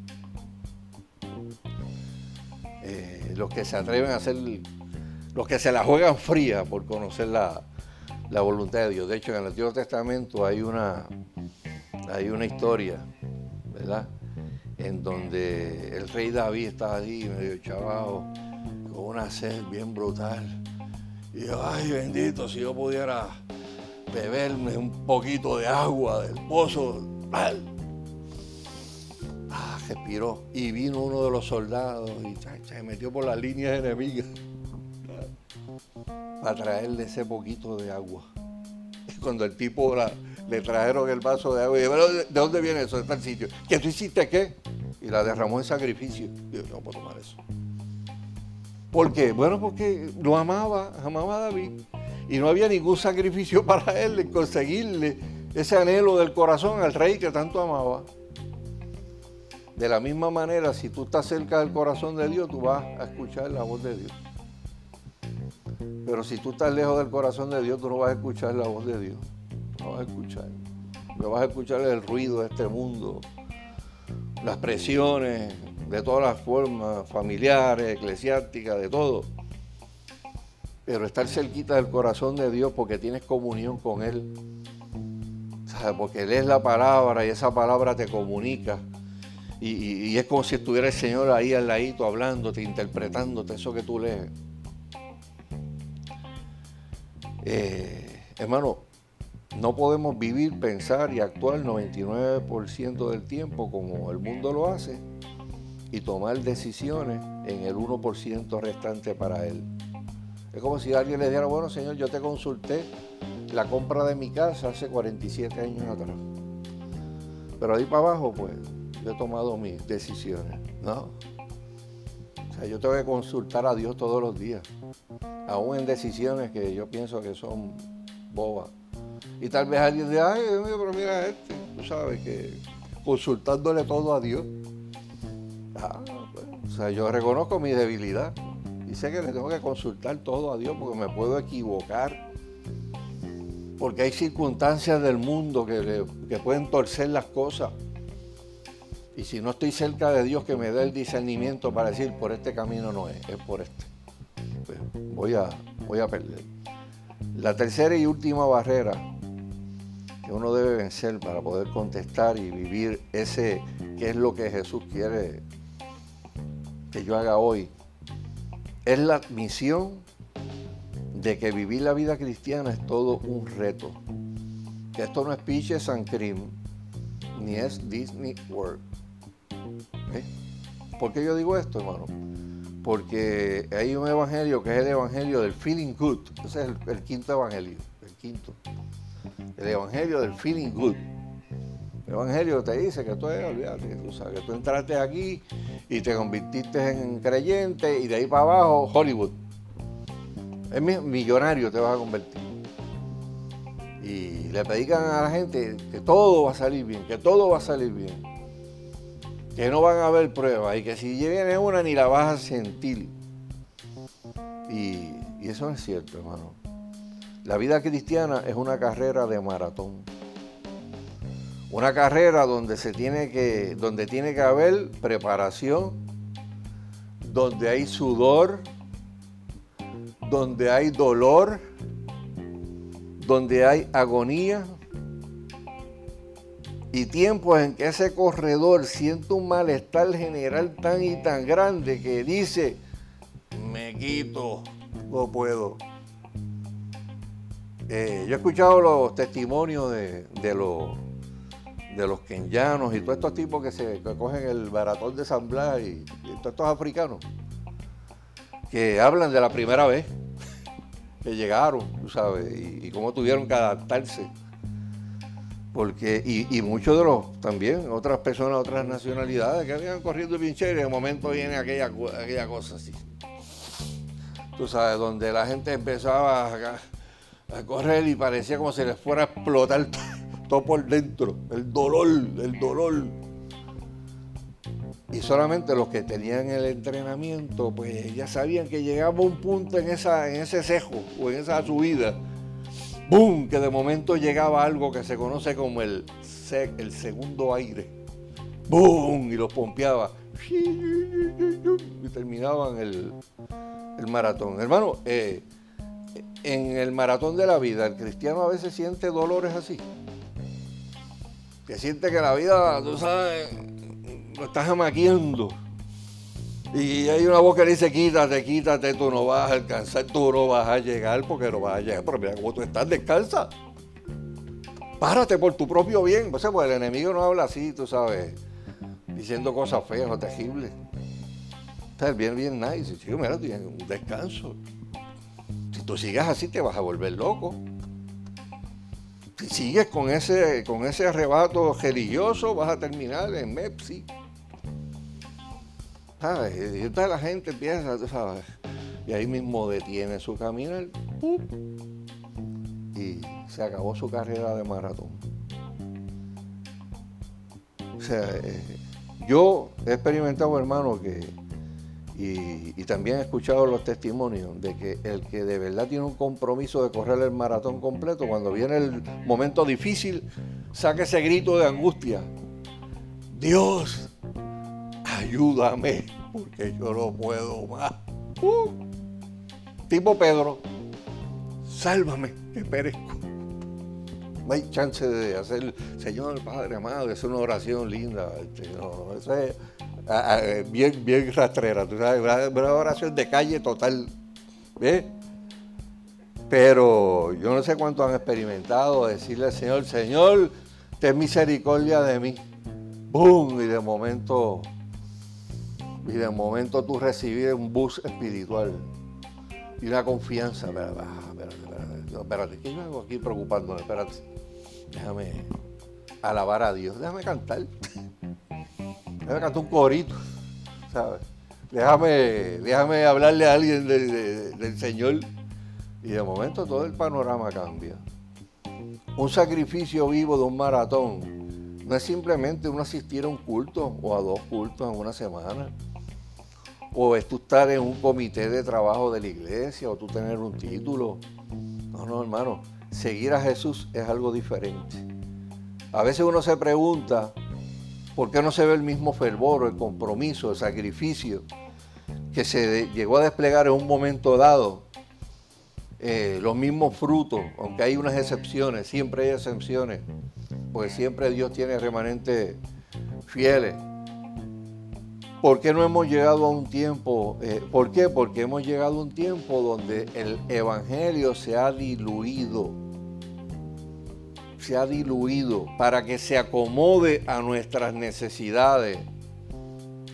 Eh, los que se atreven a hacer, los que se la juegan fría por conocer la, voluntad de Dios. De hecho, en el Antiguo Testamento hay una, hay una historia, ¿verdad? En donde el rey David estaba ahí medio chavado, con una sed bien brutal y yo, ay bendito, si yo pudiera beberme un poquito de agua del pozo. Ah, respiró. Y vino uno de los soldados y se metió por las líneas enemigas para traerle ese poquito de agua. Cuando el tipo le trajeron el vaso de agua, y yo, ¿de dónde viene eso? De tal sitio. ¿Que tú hiciste qué? Y la derramó en sacrificio. Y yo, no puedo tomar eso. ¿Por qué? Bueno, porque lo amaba, amaba a David. Y no había ningún sacrificio para él en conseguirle ese anhelo del corazón al rey que tanto amaba. De la misma manera, si tú estás cerca del corazón de Dios, tú vas a escuchar la voz de Dios. Pero si tú estás lejos del corazón de Dios, tú no vas a escuchar la voz de Dios. No vas a escuchar. No vas a escuchar el ruido de este mundo, las presiones, de todas las formas, familiares, eclesiásticas, de todo. Pero estar cerquita del corazón de Dios porque tienes comunión con Él. Porque Él es la palabra y esa palabra te comunica. Y, es como si estuviera el Señor ahí al ladito hablándote, interpretándote eso que tú lees. Eh, hermano, no podemos vivir, pensar y actuar el 99% del tiempo como el mundo lo hace y tomar decisiones en el 1% restante para él. Es como si alguien le dijera, bueno señor, yo te consulté la compra de mi casa hace 47 años atrás. Pero ahí para abajo, pues, yo he tomado mis decisiones, ¿no? O sea, yo tengo que consultar a Dios todos los días, aún en decisiones que yo pienso que son bobas. Y tal vez alguien diga, ay, pero mira este, tú sabes que consultándole todo a Dios. Ah, o sea, yo reconozco mi debilidad y sé que le tengo que consultar todo a Dios porque me puedo equivocar. Porque hay circunstancias del mundo que, pueden torcer las cosas. Y si no estoy cerca de Dios que me dé el discernimiento para decir, por este camino no es, es por este. Voy a, voy a perder. La tercera y última barrera que uno debe vencer para poder contestar y vivir ese, qué es lo que Jesús quiere que yo haga hoy es la misión de que vivir la vida cristiana es todo un reto. Que esto no es Pitches and Cream, ni es Disney World. ¿Eh? ¿Por qué yo digo esto, hermano? Porque hay un evangelio que es el evangelio del feeling good. Ese es el, quinto evangelio, el quinto. El evangelio del feeling good. El evangelio te dice que tú, olvídate, tú sabes, que tú entraste aquí y te convirtiste en creyente y de ahí para abajo Hollywood. Es millonario te vas a convertir. Y le predican a la gente que todo va a salir bien, que todo va a salir bien. Que no van a haber pruebas y que si viene una ni la vas a sentir. Y, y eso es cierto, hermano. La vida cristiana es una carrera de maratón. Una carrera donde se tiene que, donde tiene que haber preparación, donde hay sudor, donde hay dolor, donde hay agonía y tiempos en que ese corredor siente un malestar general tan y tan grande que dice, me quito, no puedo. Eh, yo he escuchado los testimonios de, los de los kenyanos y todos estos tipos que se cogen el baratón de San Blas y todos estos africanos que hablan de la primera vez que llegaron, tú sabes, y, cómo tuvieron que adaptarse. Porque, y, muchos de los también, otras personas, otras nacionalidades que habían corriendo bien chévere, de momento viene aquella, aquella cosa así. Tú sabes, donde la gente empezaba a, a correr y parecía como si les fuera a explotar todo por dentro, el dolor, el dolor y solamente los que tenían el entrenamiento, pues ya sabían que llegaba un punto en, esa, en ese cejo o en esa subida, ¡boom! Que de momento llegaba algo que se conoce como el, el segundo aire. ¡Boom! Y los pompeaba. Y terminaban el, maratón. Hermano, eh, en el maratón de la vida, el cristiano a veces siente dolores así. Que siente que la vida, tú sabes lo estás amaqueando. Y hay una voz que dice, quítate, quítate, tú no vas a alcanzar, tú no vas a llegar porque no vas a llegar. Pero mira cómo tú estás, descansa. Párate por tu propio bien. Pues, pues el enemigo no habla así, tú sabes, diciendo cosas feas o terribles. Está bien, bien nice. Chico, mira, tienes un descanso. Si tú sigues así, te vas a volver loco. Si sigues con ese, con ese arrebato religioso, vas a terminar en Mepsi. ¿Sabes? Y entonces la gente empieza, tú sabes, y ahí mismo detiene su camino y se acabó su carrera de maratón. O sea, eh, yo he experimentado, hermano, que, y, y, también he escuchado los testimonios de que el que de verdad tiene un compromiso de correr el maratón completo, cuando viene el momento difícil, saca ese grito de angustia. Dios, ayúdame, porque yo no puedo más. Uh. tipo Pedro, sálvame, que perezco. No hay chance de hacer, Señor Padre amado, es una oración linda. Este, no, es ah, ah, bien, bien rastrera, tú sabes, una oración de calle total. ¿Ves? Pero yo no sé cuánto han experimentado decirle al Señor, Señor, ten misericordia de mí. ¡Bum! Y de momento y de momento tú recibes un bus espiritual y una confianza. Espérate, espérate, ¿qué yo hago aquí preocupándome? Espérate, déjame alabar a Dios, déjame cantar. Déjame cantar un corito, ¿sabes? Déjame, déjame hablarle a alguien del Señor. Y de momento todo el panorama cambia. Un sacrificio vivo de un maratón no es simplemente uno asistir a un culto o a dos cultos en una semana o es tú estar en un comité de trabajo de la iglesia, o tú tener un título. No, no, hermano, seguir a Jesús es algo diferente. A veces uno se pregunta, ¿por qué no se ve el mismo fervor, el compromiso, el sacrificio que se llegó a desplegar en un momento dado? Eh, los mismos frutos, aunque hay unas excepciones, siempre hay excepciones, porque siempre Dios tiene remanentes fieles ¿Por qué no hemos llegado a un tiempo? Eh, ¿Por qué? Porque hemos llegado a un tiempo donde el Evangelio se ha diluido. Se ha diluido para que se acomode a nuestras necesidades.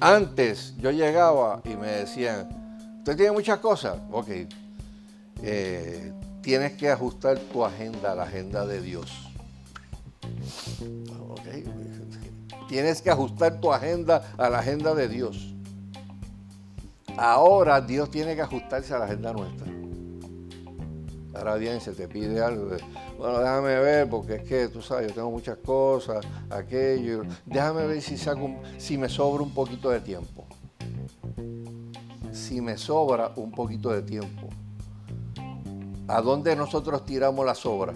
Antes yo llegaba y me decían, usted tiene muchas cosas. Ok, eh, tienes que ajustar tu agenda a la agenda de Dios. Okay. Tienes que ajustar tu agenda a la agenda de Dios. Ahora Dios tiene que ajustarse a la agenda nuestra. Ahora bien, se te pide algo. bueno, déjame ver, porque es que tú sabes, yo tengo muchas cosas, aquello. Déjame ver si, saco, si me sobra un poquito de tiempo. Si me sobra un poquito de tiempo. ¿A dónde nosotros tiramos la sobra?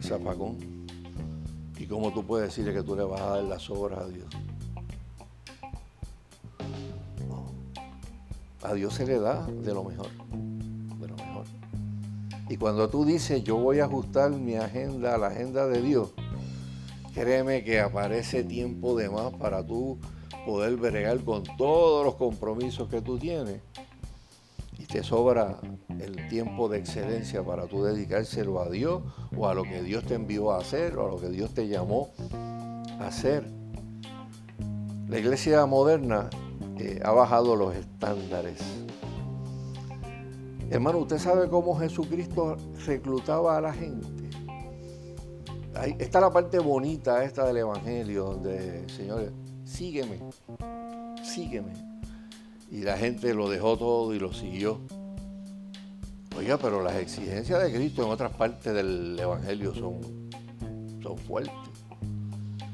Zapacón. ¿Y cómo tú puedes decirle que tú le vas a dar las sobras a Dios? A Dios se le da de lo mejor. De lo mejor. Y cuando tú dices, yo voy a ajustar mi agenda a la agenda de Dios, créeme que aparece tiempo de más para tú poder bregar con todos los compromisos que tú tienes te sobra el tiempo de excelencia para tú dedicárselo a Dios o a lo que Dios te envió a hacer o a lo que Dios te llamó a hacer. La iglesia moderna eh, ha bajado los estándares. Hermano, ¿usted sabe cómo Jesucristo reclutaba a la gente? Está la parte bonita esta del Evangelio, donde, señores, sígueme, sígueme y la gente lo dejó todo y lo siguió. Oiga, pero las exigencias de Cristo en otras partes del Evangelio son, son fuertes.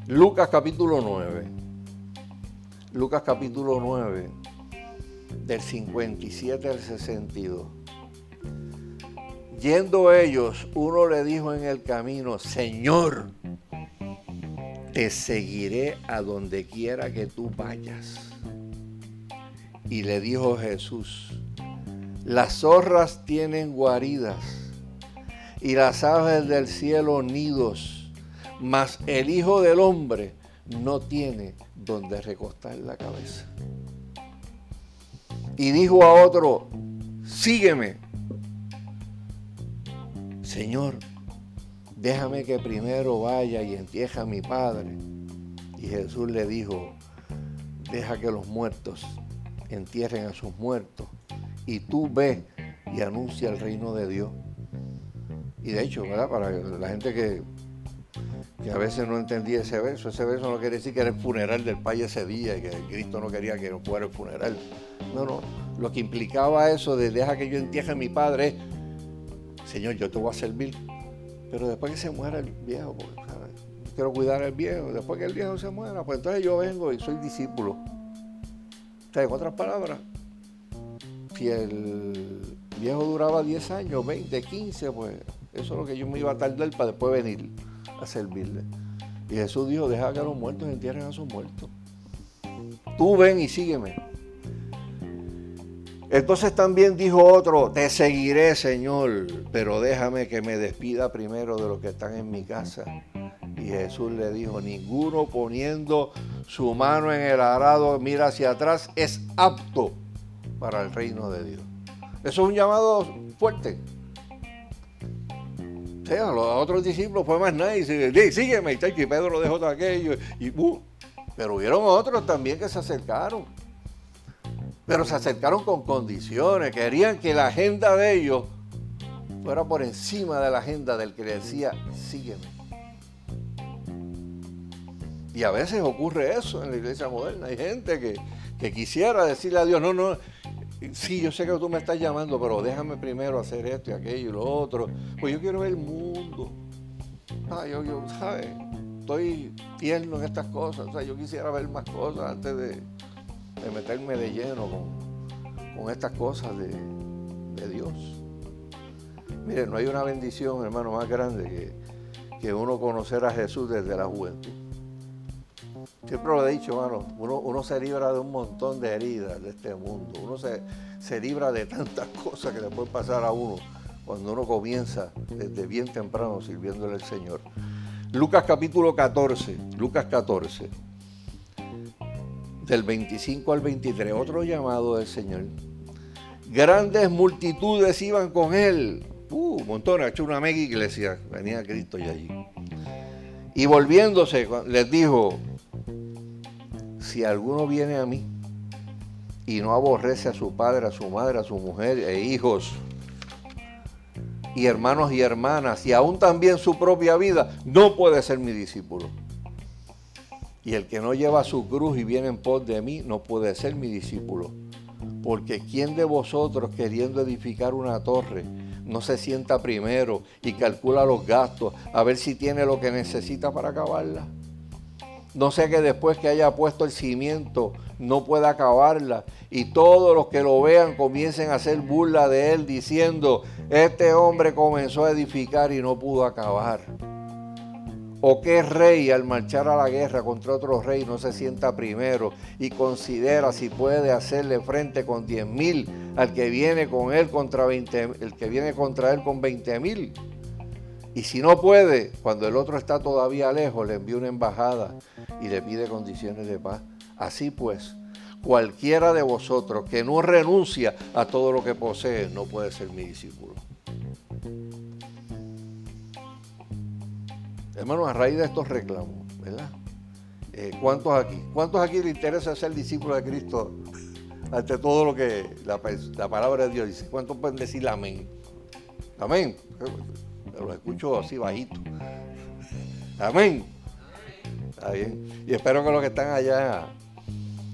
Lucas capítulo 9. Lucas capítulo 9, del 57 al 62. Yendo ellos, uno le dijo en el camino, Señor, te seguiré a donde quiera que tú vayas. Y le dijo Jesús, las zorras tienen guaridas y las aves del cielo nidos, mas el Hijo del Hombre no tiene donde recostar la cabeza. Y dijo a otro, sígueme. Señor, déjame que primero vaya y entierre a mi padre. Y Jesús le dijo, deja que los muertos entierren a sus muertos y tú ves y anuncia el reino de Dios. Y de hecho, ¿verdad? Para la gente que, que a veces no entendía ese verso, ese verso no quiere decir que era el funeral del Padre ese día y que Cristo no quería que no fuera el funeral. No, no. Lo que implicaba eso de deja que yo entierre a mi padre es, Señor, yo te voy a servir. Pero después que se muera el viejo, quiero cuidar al viejo, después que el viejo se muera, pues entonces yo vengo y soy discípulo en otras palabras, si el viejo duraba 10 años, 20, 15, pues eso es lo que yo me iba a tardar para después venir a servirle. Y Jesús dijo, deja que los muertos entierren a sus muertos. Tú ven y sígueme. Entonces también dijo otro, te seguiré Señor, pero déjame que me despida primero de los que están en mi casa. Y Jesús le dijo, ninguno poniendo su mano en el arado mira hacia atrás es apto para el reino de Dios. Eso es un llamado fuerte. O sea, los otros discípulos fue más nice. Sí, sígueme, y Pedro lo dejó todo aquello. Y, uh, pero hubieron otros también que se acercaron. Pero se acercaron con condiciones. Querían que la agenda de ellos fuera por encima de la agenda del que le decía, sígueme. Y a veces ocurre eso en la iglesia moderna. Hay gente que, quisiera decirle a Dios, no, no, sí, yo sé que tú me estás llamando, pero déjame primero hacer esto y aquello y lo otro. Pues yo quiero ver el mundo. Ah, yo, yo, ¿sabes? Estoy tierno en estas cosas. O sea, yo quisiera ver más cosas antes de, meterme de lleno con, estas cosas de, de Dios. Mire, no hay una bendición, hermano, más grande que, que uno conocer a Jesús desde la juventud. Siempre lo he dicho, hermano, uno, se libra de un montón de heridas de este mundo. Uno se, se libra de tantas cosas que le pueden pasar a uno cuando uno comienza desde bien temprano sirviéndole al Señor. Lucas capítulo 14, Lucas 14, del 25 al 23, otro llamado del Señor. Grandes multitudes iban con él. Uh, montón, ha hecho una mega iglesia. Venía Cristo y allí. Y volviéndose, les dijo, si alguno viene a mí y no aborrece a su padre, a su madre, a su mujer e hijos, y hermanos y hermanas, y aún también su propia vida, no puede ser mi discípulo. Y el que no lleva su cruz y viene en pos de mí, no puede ser mi discípulo. Porque ¿quién de vosotros queriendo edificar una torre no se sienta primero y calcula los gastos a ver si tiene lo que necesita para acabarla? No sé que después que haya puesto el cimiento no pueda acabarla y todos los que lo vean comiencen a hacer burla de él diciendo, este hombre comenzó a edificar y no pudo acabar. ¿O qué rey al marchar a la guerra contra otro rey no se sienta primero y considera si puede hacerle frente con 10 mil al que viene con él contra 20, el que viene contra él con 20 mil? Y si no puede, cuando el otro está todavía lejos, le envía una embajada y le pide condiciones de paz. Así pues, cualquiera de vosotros que no renuncia a todo lo que posee no puede ser mi discípulo. Hermanos, a raíz de estos reclamos, ¿verdad? Eh, ¿Cuántos aquí? ¿Cuántos aquí les interesa ser discípulo de Cristo ante todo lo que la, palabra de Dios dice? ¿Cuántos pueden decir amén? Amén. Lo escucho así bajito. Amén. Está bien. Y espero que los que están allá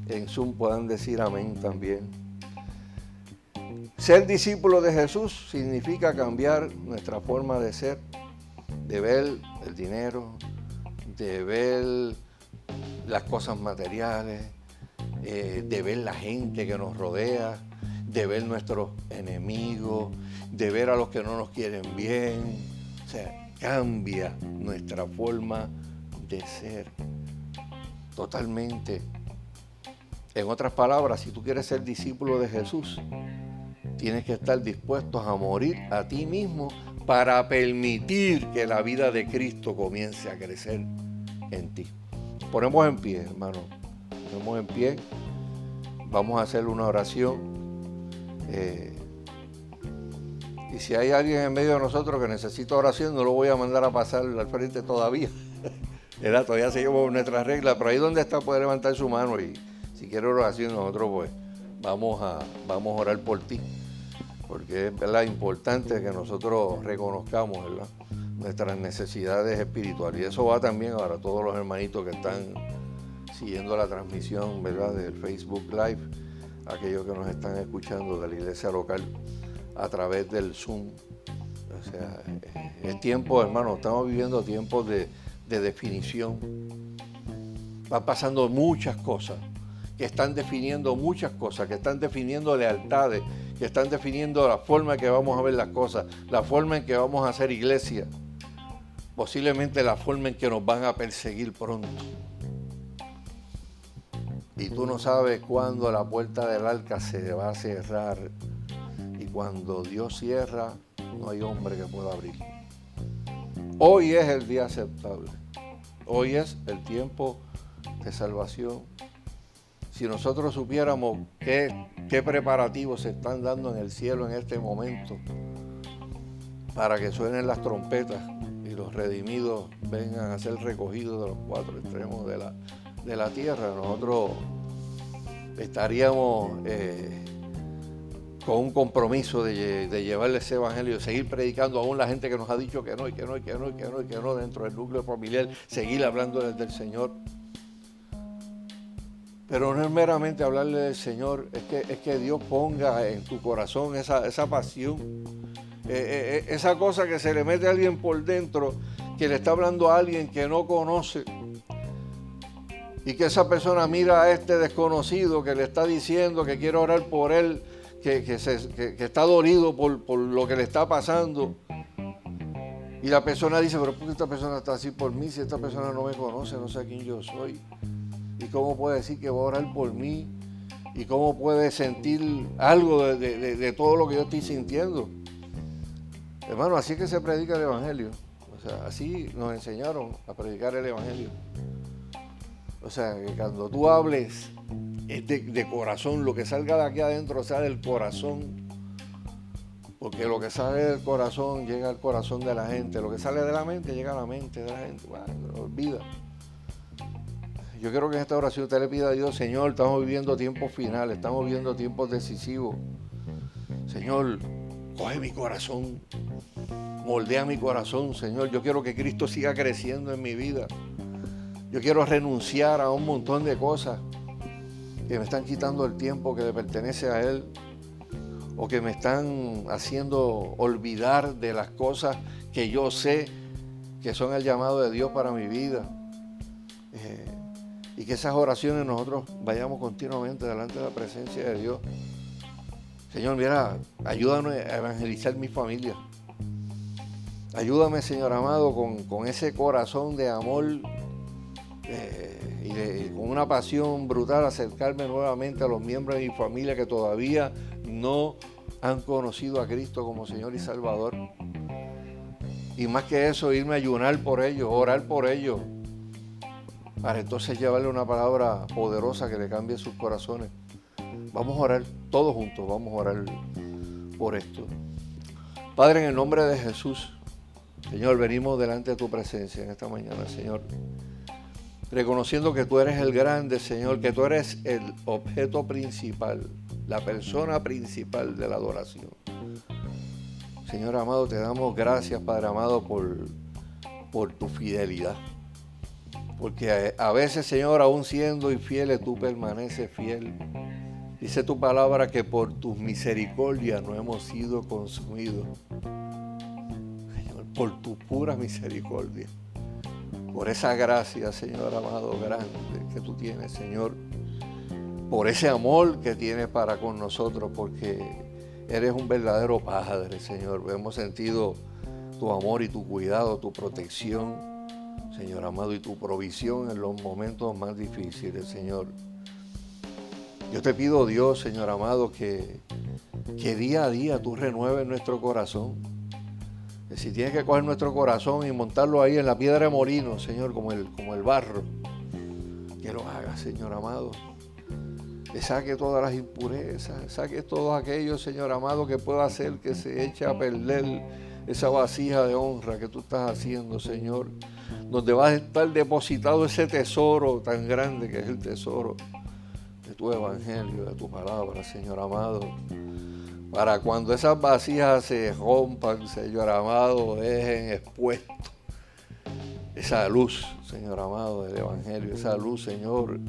en Zoom puedan decir amén también. Ser discípulo de Jesús significa cambiar nuestra forma de ser, de ver el dinero, de ver las cosas materiales, eh, de ver la gente que nos rodea, de ver nuestros enemigos, de ver a los que no nos quieren bien. O sea, cambia nuestra forma de ser totalmente. En otras palabras, si tú quieres ser discípulo de Jesús, tienes que estar dispuesto a morir a ti mismo para permitir que la vida de Cristo comience a crecer en ti. Ponemos en pie, hermano. Ponemos en pie. Vamos a hacer una oración. Eh, y si hay alguien en medio de nosotros que necesita oración, no lo voy a mandar a pasar al frente todavía. Todavía seguimos nuestra regla, pero ahí donde está puede levantar su mano y si quiere oración nosotros pues vamos a, vamos a orar por ti porque es ¿verdad? importante que nosotros reconozcamos nuestras necesidades espirituales. Y eso va también para todos los hermanitos que están siguiendo la transmisión ¿verdad? del Facebook Live, aquellos que nos están escuchando de la iglesia local a través del Zoom. O sea, es tiempo, hermano, estamos viviendo tiempos de, de definición. Van pasando muchas cosas que están definiendo muchas cosas, que están definiendo lealtades, que están definiendo la forma en que vamos a ver las cosas, la forma en que vamos a hacer iglesia, posiblemente la forma en que nos van a perseguir pronto. Y tú no sabes cuándo la puerta del arca se va a cerrar. Cuando Dios cierra, no hay hombre que pueda abrir. Hoy es el día aceptable. Hoy es el tiempo de salvación si nosotros supiéramos qué, qué preparativos se están dando en el cielo en este momento para que suenen las trompetas y los redimidos vengan a ser recogidos de los cuatro extremos de la, de la tierra, nosotros estaríamos eh, con un compromiso de, de, llevarle ese evangelio, de seguir predicando aún la gente que nos ha dicho que no, y que no, y que no, y que no, y que no dentro del núcleo familiar, seguir hablando del Señor. Pero no es meramente hablarle del Señor, es que, es que Dios ponga en tu corazón esa, esa pasión, eh, eh, eh, esa cosa que se le mete a alguien por dentro, que le está hablando a alguien que no conoce. Y que esa persona mira a este desconocido que le está diciendo que quiere orar por él, que, que, está dolido por, por, lo que le está pasando. Y la persona dice, pero ¿por qué esta persona está así por mí si esta persona no me conoce, no sé quién yo soy? ¿Y cómo puede decir que va a orar por mí? ¿Y cómo puede sentir algo de, todo lo que yo estoy sintiendo? Hermano, así que se predica el Evangelio. O sea, así nos enseñaron a predicar el Evangelio. O sea, que cuando tú hables es de, corazón, lo que salga de aquí adentro sea del corazón. Porque lo que sale del corazón llega al corazón de la gente, lo que sale de la mente llega a la mente de la gente. Bueno, olvida. Yo quiero que en esta oración usted le pida a Dios, Señor, estamos viviendo tiempos finales, estamos viviendo tiempos decisivos. Señor, coge mi corazón, moldea mi corazón, Señor. Yo quiero que Cristo siga creciendo en mi vida. Yo quiero renunciar a un montón de cosas que me están quitando el tiempo que le pertenece a Él o que me están haciendo olvidar de las cosas que yo sé que son el llamado de Dios para mi vida. Eh, y que esas oraciones nosotros vayamos continuamente delante de la presencia de Dios. Señor, mira, ayúdame a evangelizar mi familia. Ayúdame, Señor amado, con, ese corazón de amor eh, y con una pasión brutal acercarme nuevamente a los miembros de mi familia que todavía no han conocido a Cristo como Señor y Salvador. Y más que eso, irme a ayunar por ellos, orar por ellos, para entonces llevarle una palabra poderosa que le cambie sus corazones. Vamos a orar todos juntos, vamos a orar por esto. Padre, en el nombre de Jesús, Señor, venimos delante de tu presencia en esta mañana, Señor. Reconociendo que tú eres el grande, Señor, que tú eres el objeto principal, la persona principal de la adoración. Señor amado, te damos gracias, Padre amado, por, por tu fidelidad. Porque a, veces, Señor, aún siendo infiel, tú permaneces fiel. Dice tu palabra que por tus misericordias no hemos sido consumidos. Señor, por tu pura misericordia. Por esa gracia, Señor amado, grande que tú tienes, Señor. Por ese amor que tienes para con nosotros, porque eres un verdadero Padre, Señor. Hemos sentido tu amor y tu cuidado, tu protección Señor amado, y tu provisión en los momentos más difíciles, Señor. Yo te pido, Dios, Señor amado, que, que día a día tú renueves nuestro corazón. Si tienes que coger nuestro corazón y montarlo ahí en la piedra de molino, Señor, como el, como el barro, que lo hagas, Señor amado. Que saque todas las impurezas, saque todo aquello, Señor amado, que pueda hacer que se eche a perder esa vasija de honra que tú estás haciendo, Señor donde va a estar depositado ese tesoro tan grande que es el tesoro de tu evangelio, de tu palabra, Señor amado. Para cuando esas vasijas se rompan, Señor amado, dejen expuesto esa luz, Señor amado, del evangelio, esa luz, Señor.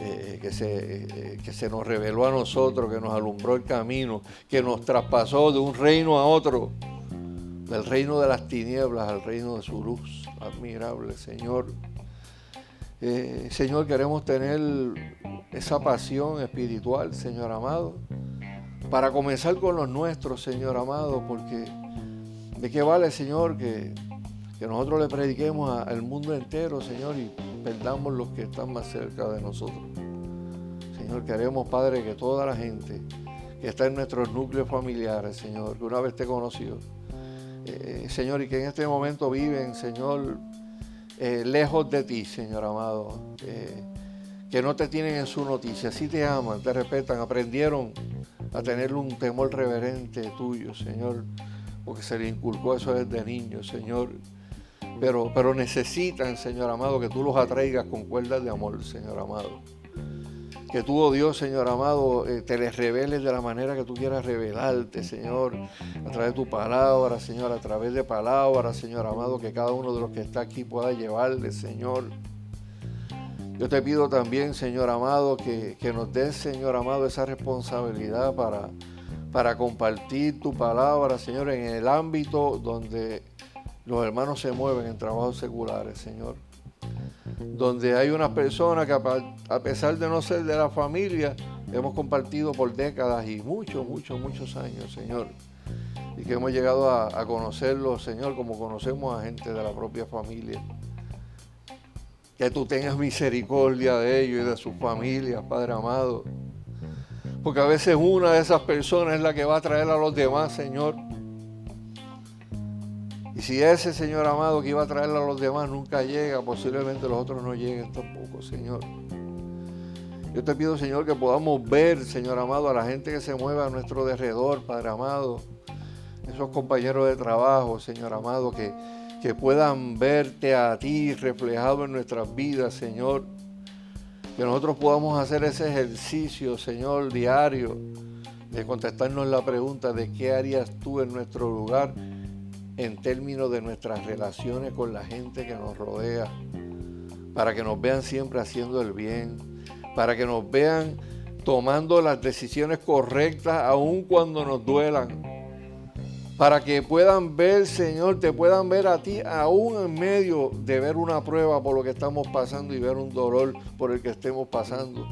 Eh, que, se, eh, que se nos reveló a nosotros, que nos alumbró el camino, que nos traspasó de un reino a otro, del reino de las tinieblas al reino de su luz admirable, Señor. Eh, Señor, queremos tener esa pasión espiritual, Señor amado, para comenzar con los nuestros, Señor amado, porque de qué vale, Señor, que, nosotros le prediquemos al mundo entero, Señor, y perdamos los que están más cerca de nosotros. Señor, queremos, Padre, que toda la gente que está en nuestros núcleos familiares, Señor, que una vez te conocido, eh, Señor, y que en este momento viven, Señor, eh, lejos de ti, Señor amado, eh, que no te tienen en su noticia, sí te aman, te respetan, aprendieron a tener un temor reverente tuyo, Señor, porque se le inculcó eso desde niño, Señor. Pero, pero necesitan, Señor amado, que tú los atraigas con cuerdas de amor, Señor amado que tú, oh Dios, Señor amado, eh, te les reveles de la manera que tú quieras revelarte, Señor, a través de tu palabra, Señor, a través de palabras, Señor amado, que cada uno de los que está aquí pueda llevarle, Señor. Yo te pido también, Señor amado, que, nos des, Señor amado, esa responsabilidad para, para compartir tu palabra, Señor, en el ámbito donde los hermanos se mueven en trabajos seculares, Señor donde hay unas personas que a pesar de no ser de la familia, hemos compartido por décadas y muchos, muchos, muchos años, Señor. Y que hemos llegado a, a conocerlos, Señor, como conocemos a gente de la propia familia. Que tú tengas misericordia de ellos y de sus familias, Padre amado. Porque a veces una de esas personas es la que va a traer a los demás, Señor. Y si ese Señor amado que iba a traerle a los demás nunca llega, posiblemente los otros no lleguen tampoco, Señor. Yo te pido, Señor, que podamos ver, Señor amado, a la gente que se mueve a nuestro derredor, Padre amado. Esos compañeros de trabajo, Señor amado, que, que puedan verte a ti reflejado en nuestras vidas, Señor. Que nosotros podamos hacer ese ejercicio, Señor, diario, de contestarnos la pregunta de qué harías tú en nuestro lugar en términos de nuestras relaciones con la gente que nos rodea, para que nos vean siempre haciendo el bien, para que nos vean tomando las decisiones correctas aun cuando nos duelan, para que puedan ver, Señor, te puedan ver a ti aún en medio de ver una prueba por lo que estamos pasando y ver un dolor por el que estemos pasando.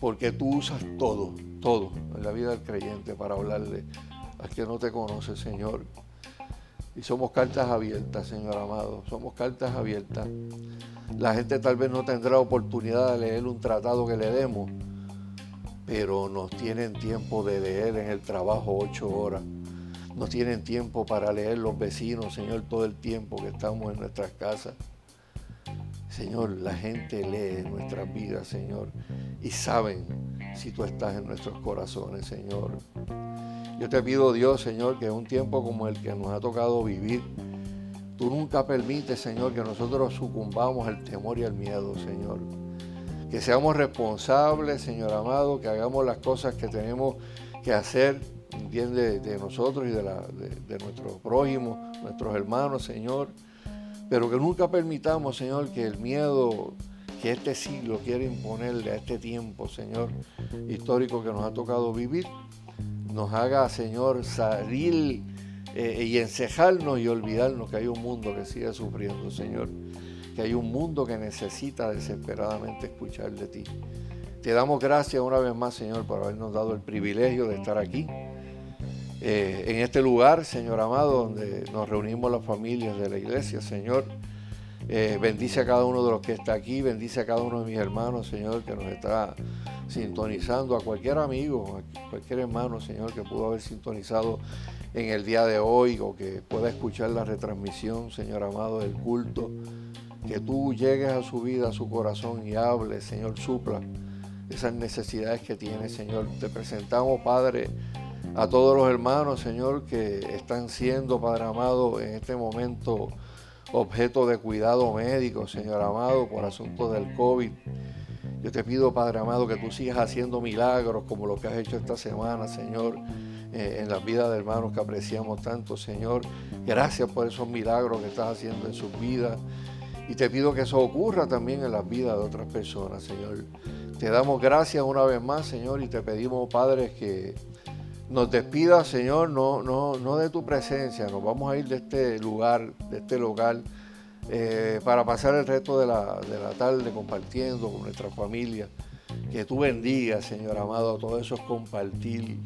Porque tú usas todo, todo en la vida del creyente para hablarle a quien no te conoce, Señor. Y somos cartas abiertas, Señor amado. Somos cartas abiertas. La gente tal vez no tendrá oportunidad de leer un tratado que le demos, pero nos tienen tiempo de leer en el trabajo ocho horas. Nos tienen tiempo para leer los vecinos, Señor, todo el tiempo que estamos en nuestras casas. Señor, la gente lee nuestras vidas, Señor, y saben si tú estás en nuestros corazones, Señor. Yo te pido, Dios, Señor, que en un tiempo como el que nos ha tocado vivir, tú nunca permites, Señor, que nosotros sucumbamos al temor y al miedo, Señor. Que seamos responsables, Señor amado, que hagamos las cosas que tenemos que hacer, entiende, de nosotros y de, la, de, nuestros prójimos, nuestros hermanos, Señor. Pero que nunca permitamos, Señor, que el miedo que este siglo quiere imponerle a este tiempo, Señor, histórico que nos ha tocado vivir, nos haga, Señor, salir eh, y encejarnos y olvidarnos que hay un mundo que sigue sufriendo, Señor. Que hay un mundo que necesita desesperadamente escuchar de ti. Te damos gracias una vez más, Señor, por habernos dado el privilegio de estar aquí. Eh, en este lugar, Señor amado, donde nos reunimos las familias de la iglesia, Señor. Eh, bendice a cada uno de los que está aquí, bendice a cada uno de mis hermanos, Señor, que nos está sintonizando, a cualquier amigo, a cualquier hermano, Señor, que pudo haber sintonizado en el día de hoy o que pueda escuchar la retransmisión, Señor amado, del culto. Que tú llegues a su vida, a su corazón y hables, Señor, supla esas necesidades que tiene, Señor. Te presentamos, Padre, a todos los hermanos, Señor, que están siendo, Padre amado, en este momento objeto de cuidado médico, Señor amado, por asuntos del COVID. Yo te pido, Padre amado, que tú sigas haciendo milagros como lo que has hecho esta semana, Señor, eh, en la vida de hermanos que apreciamos tanto, Señor. Gracias por esos milagros que estás haciendo en sus vidas. Y te pido que eso ocurra también en las vidas de otras personas, Señor. Te damos gracias una vez más, Señor, y te pedimos, Padre, que nos despidas, Señor, no, no, no de tu presencia. Nos vamos a ir de este lugar, de este local eh, para pasar el resto de la, tarde compartiendo con nuestra familia. Que tú bendigas, Señor amado, a todos esos compartir.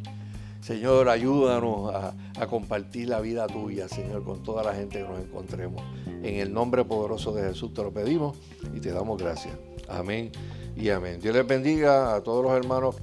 Señor, ayúdanos a, a, compartir la vida tuya, Señor, con toda la gente que nos encontremos. En el nombre poderoso de Jesús te lo pedimos y te damos gracias. Amén y amén. Dios les bendiga a todos los hermanos.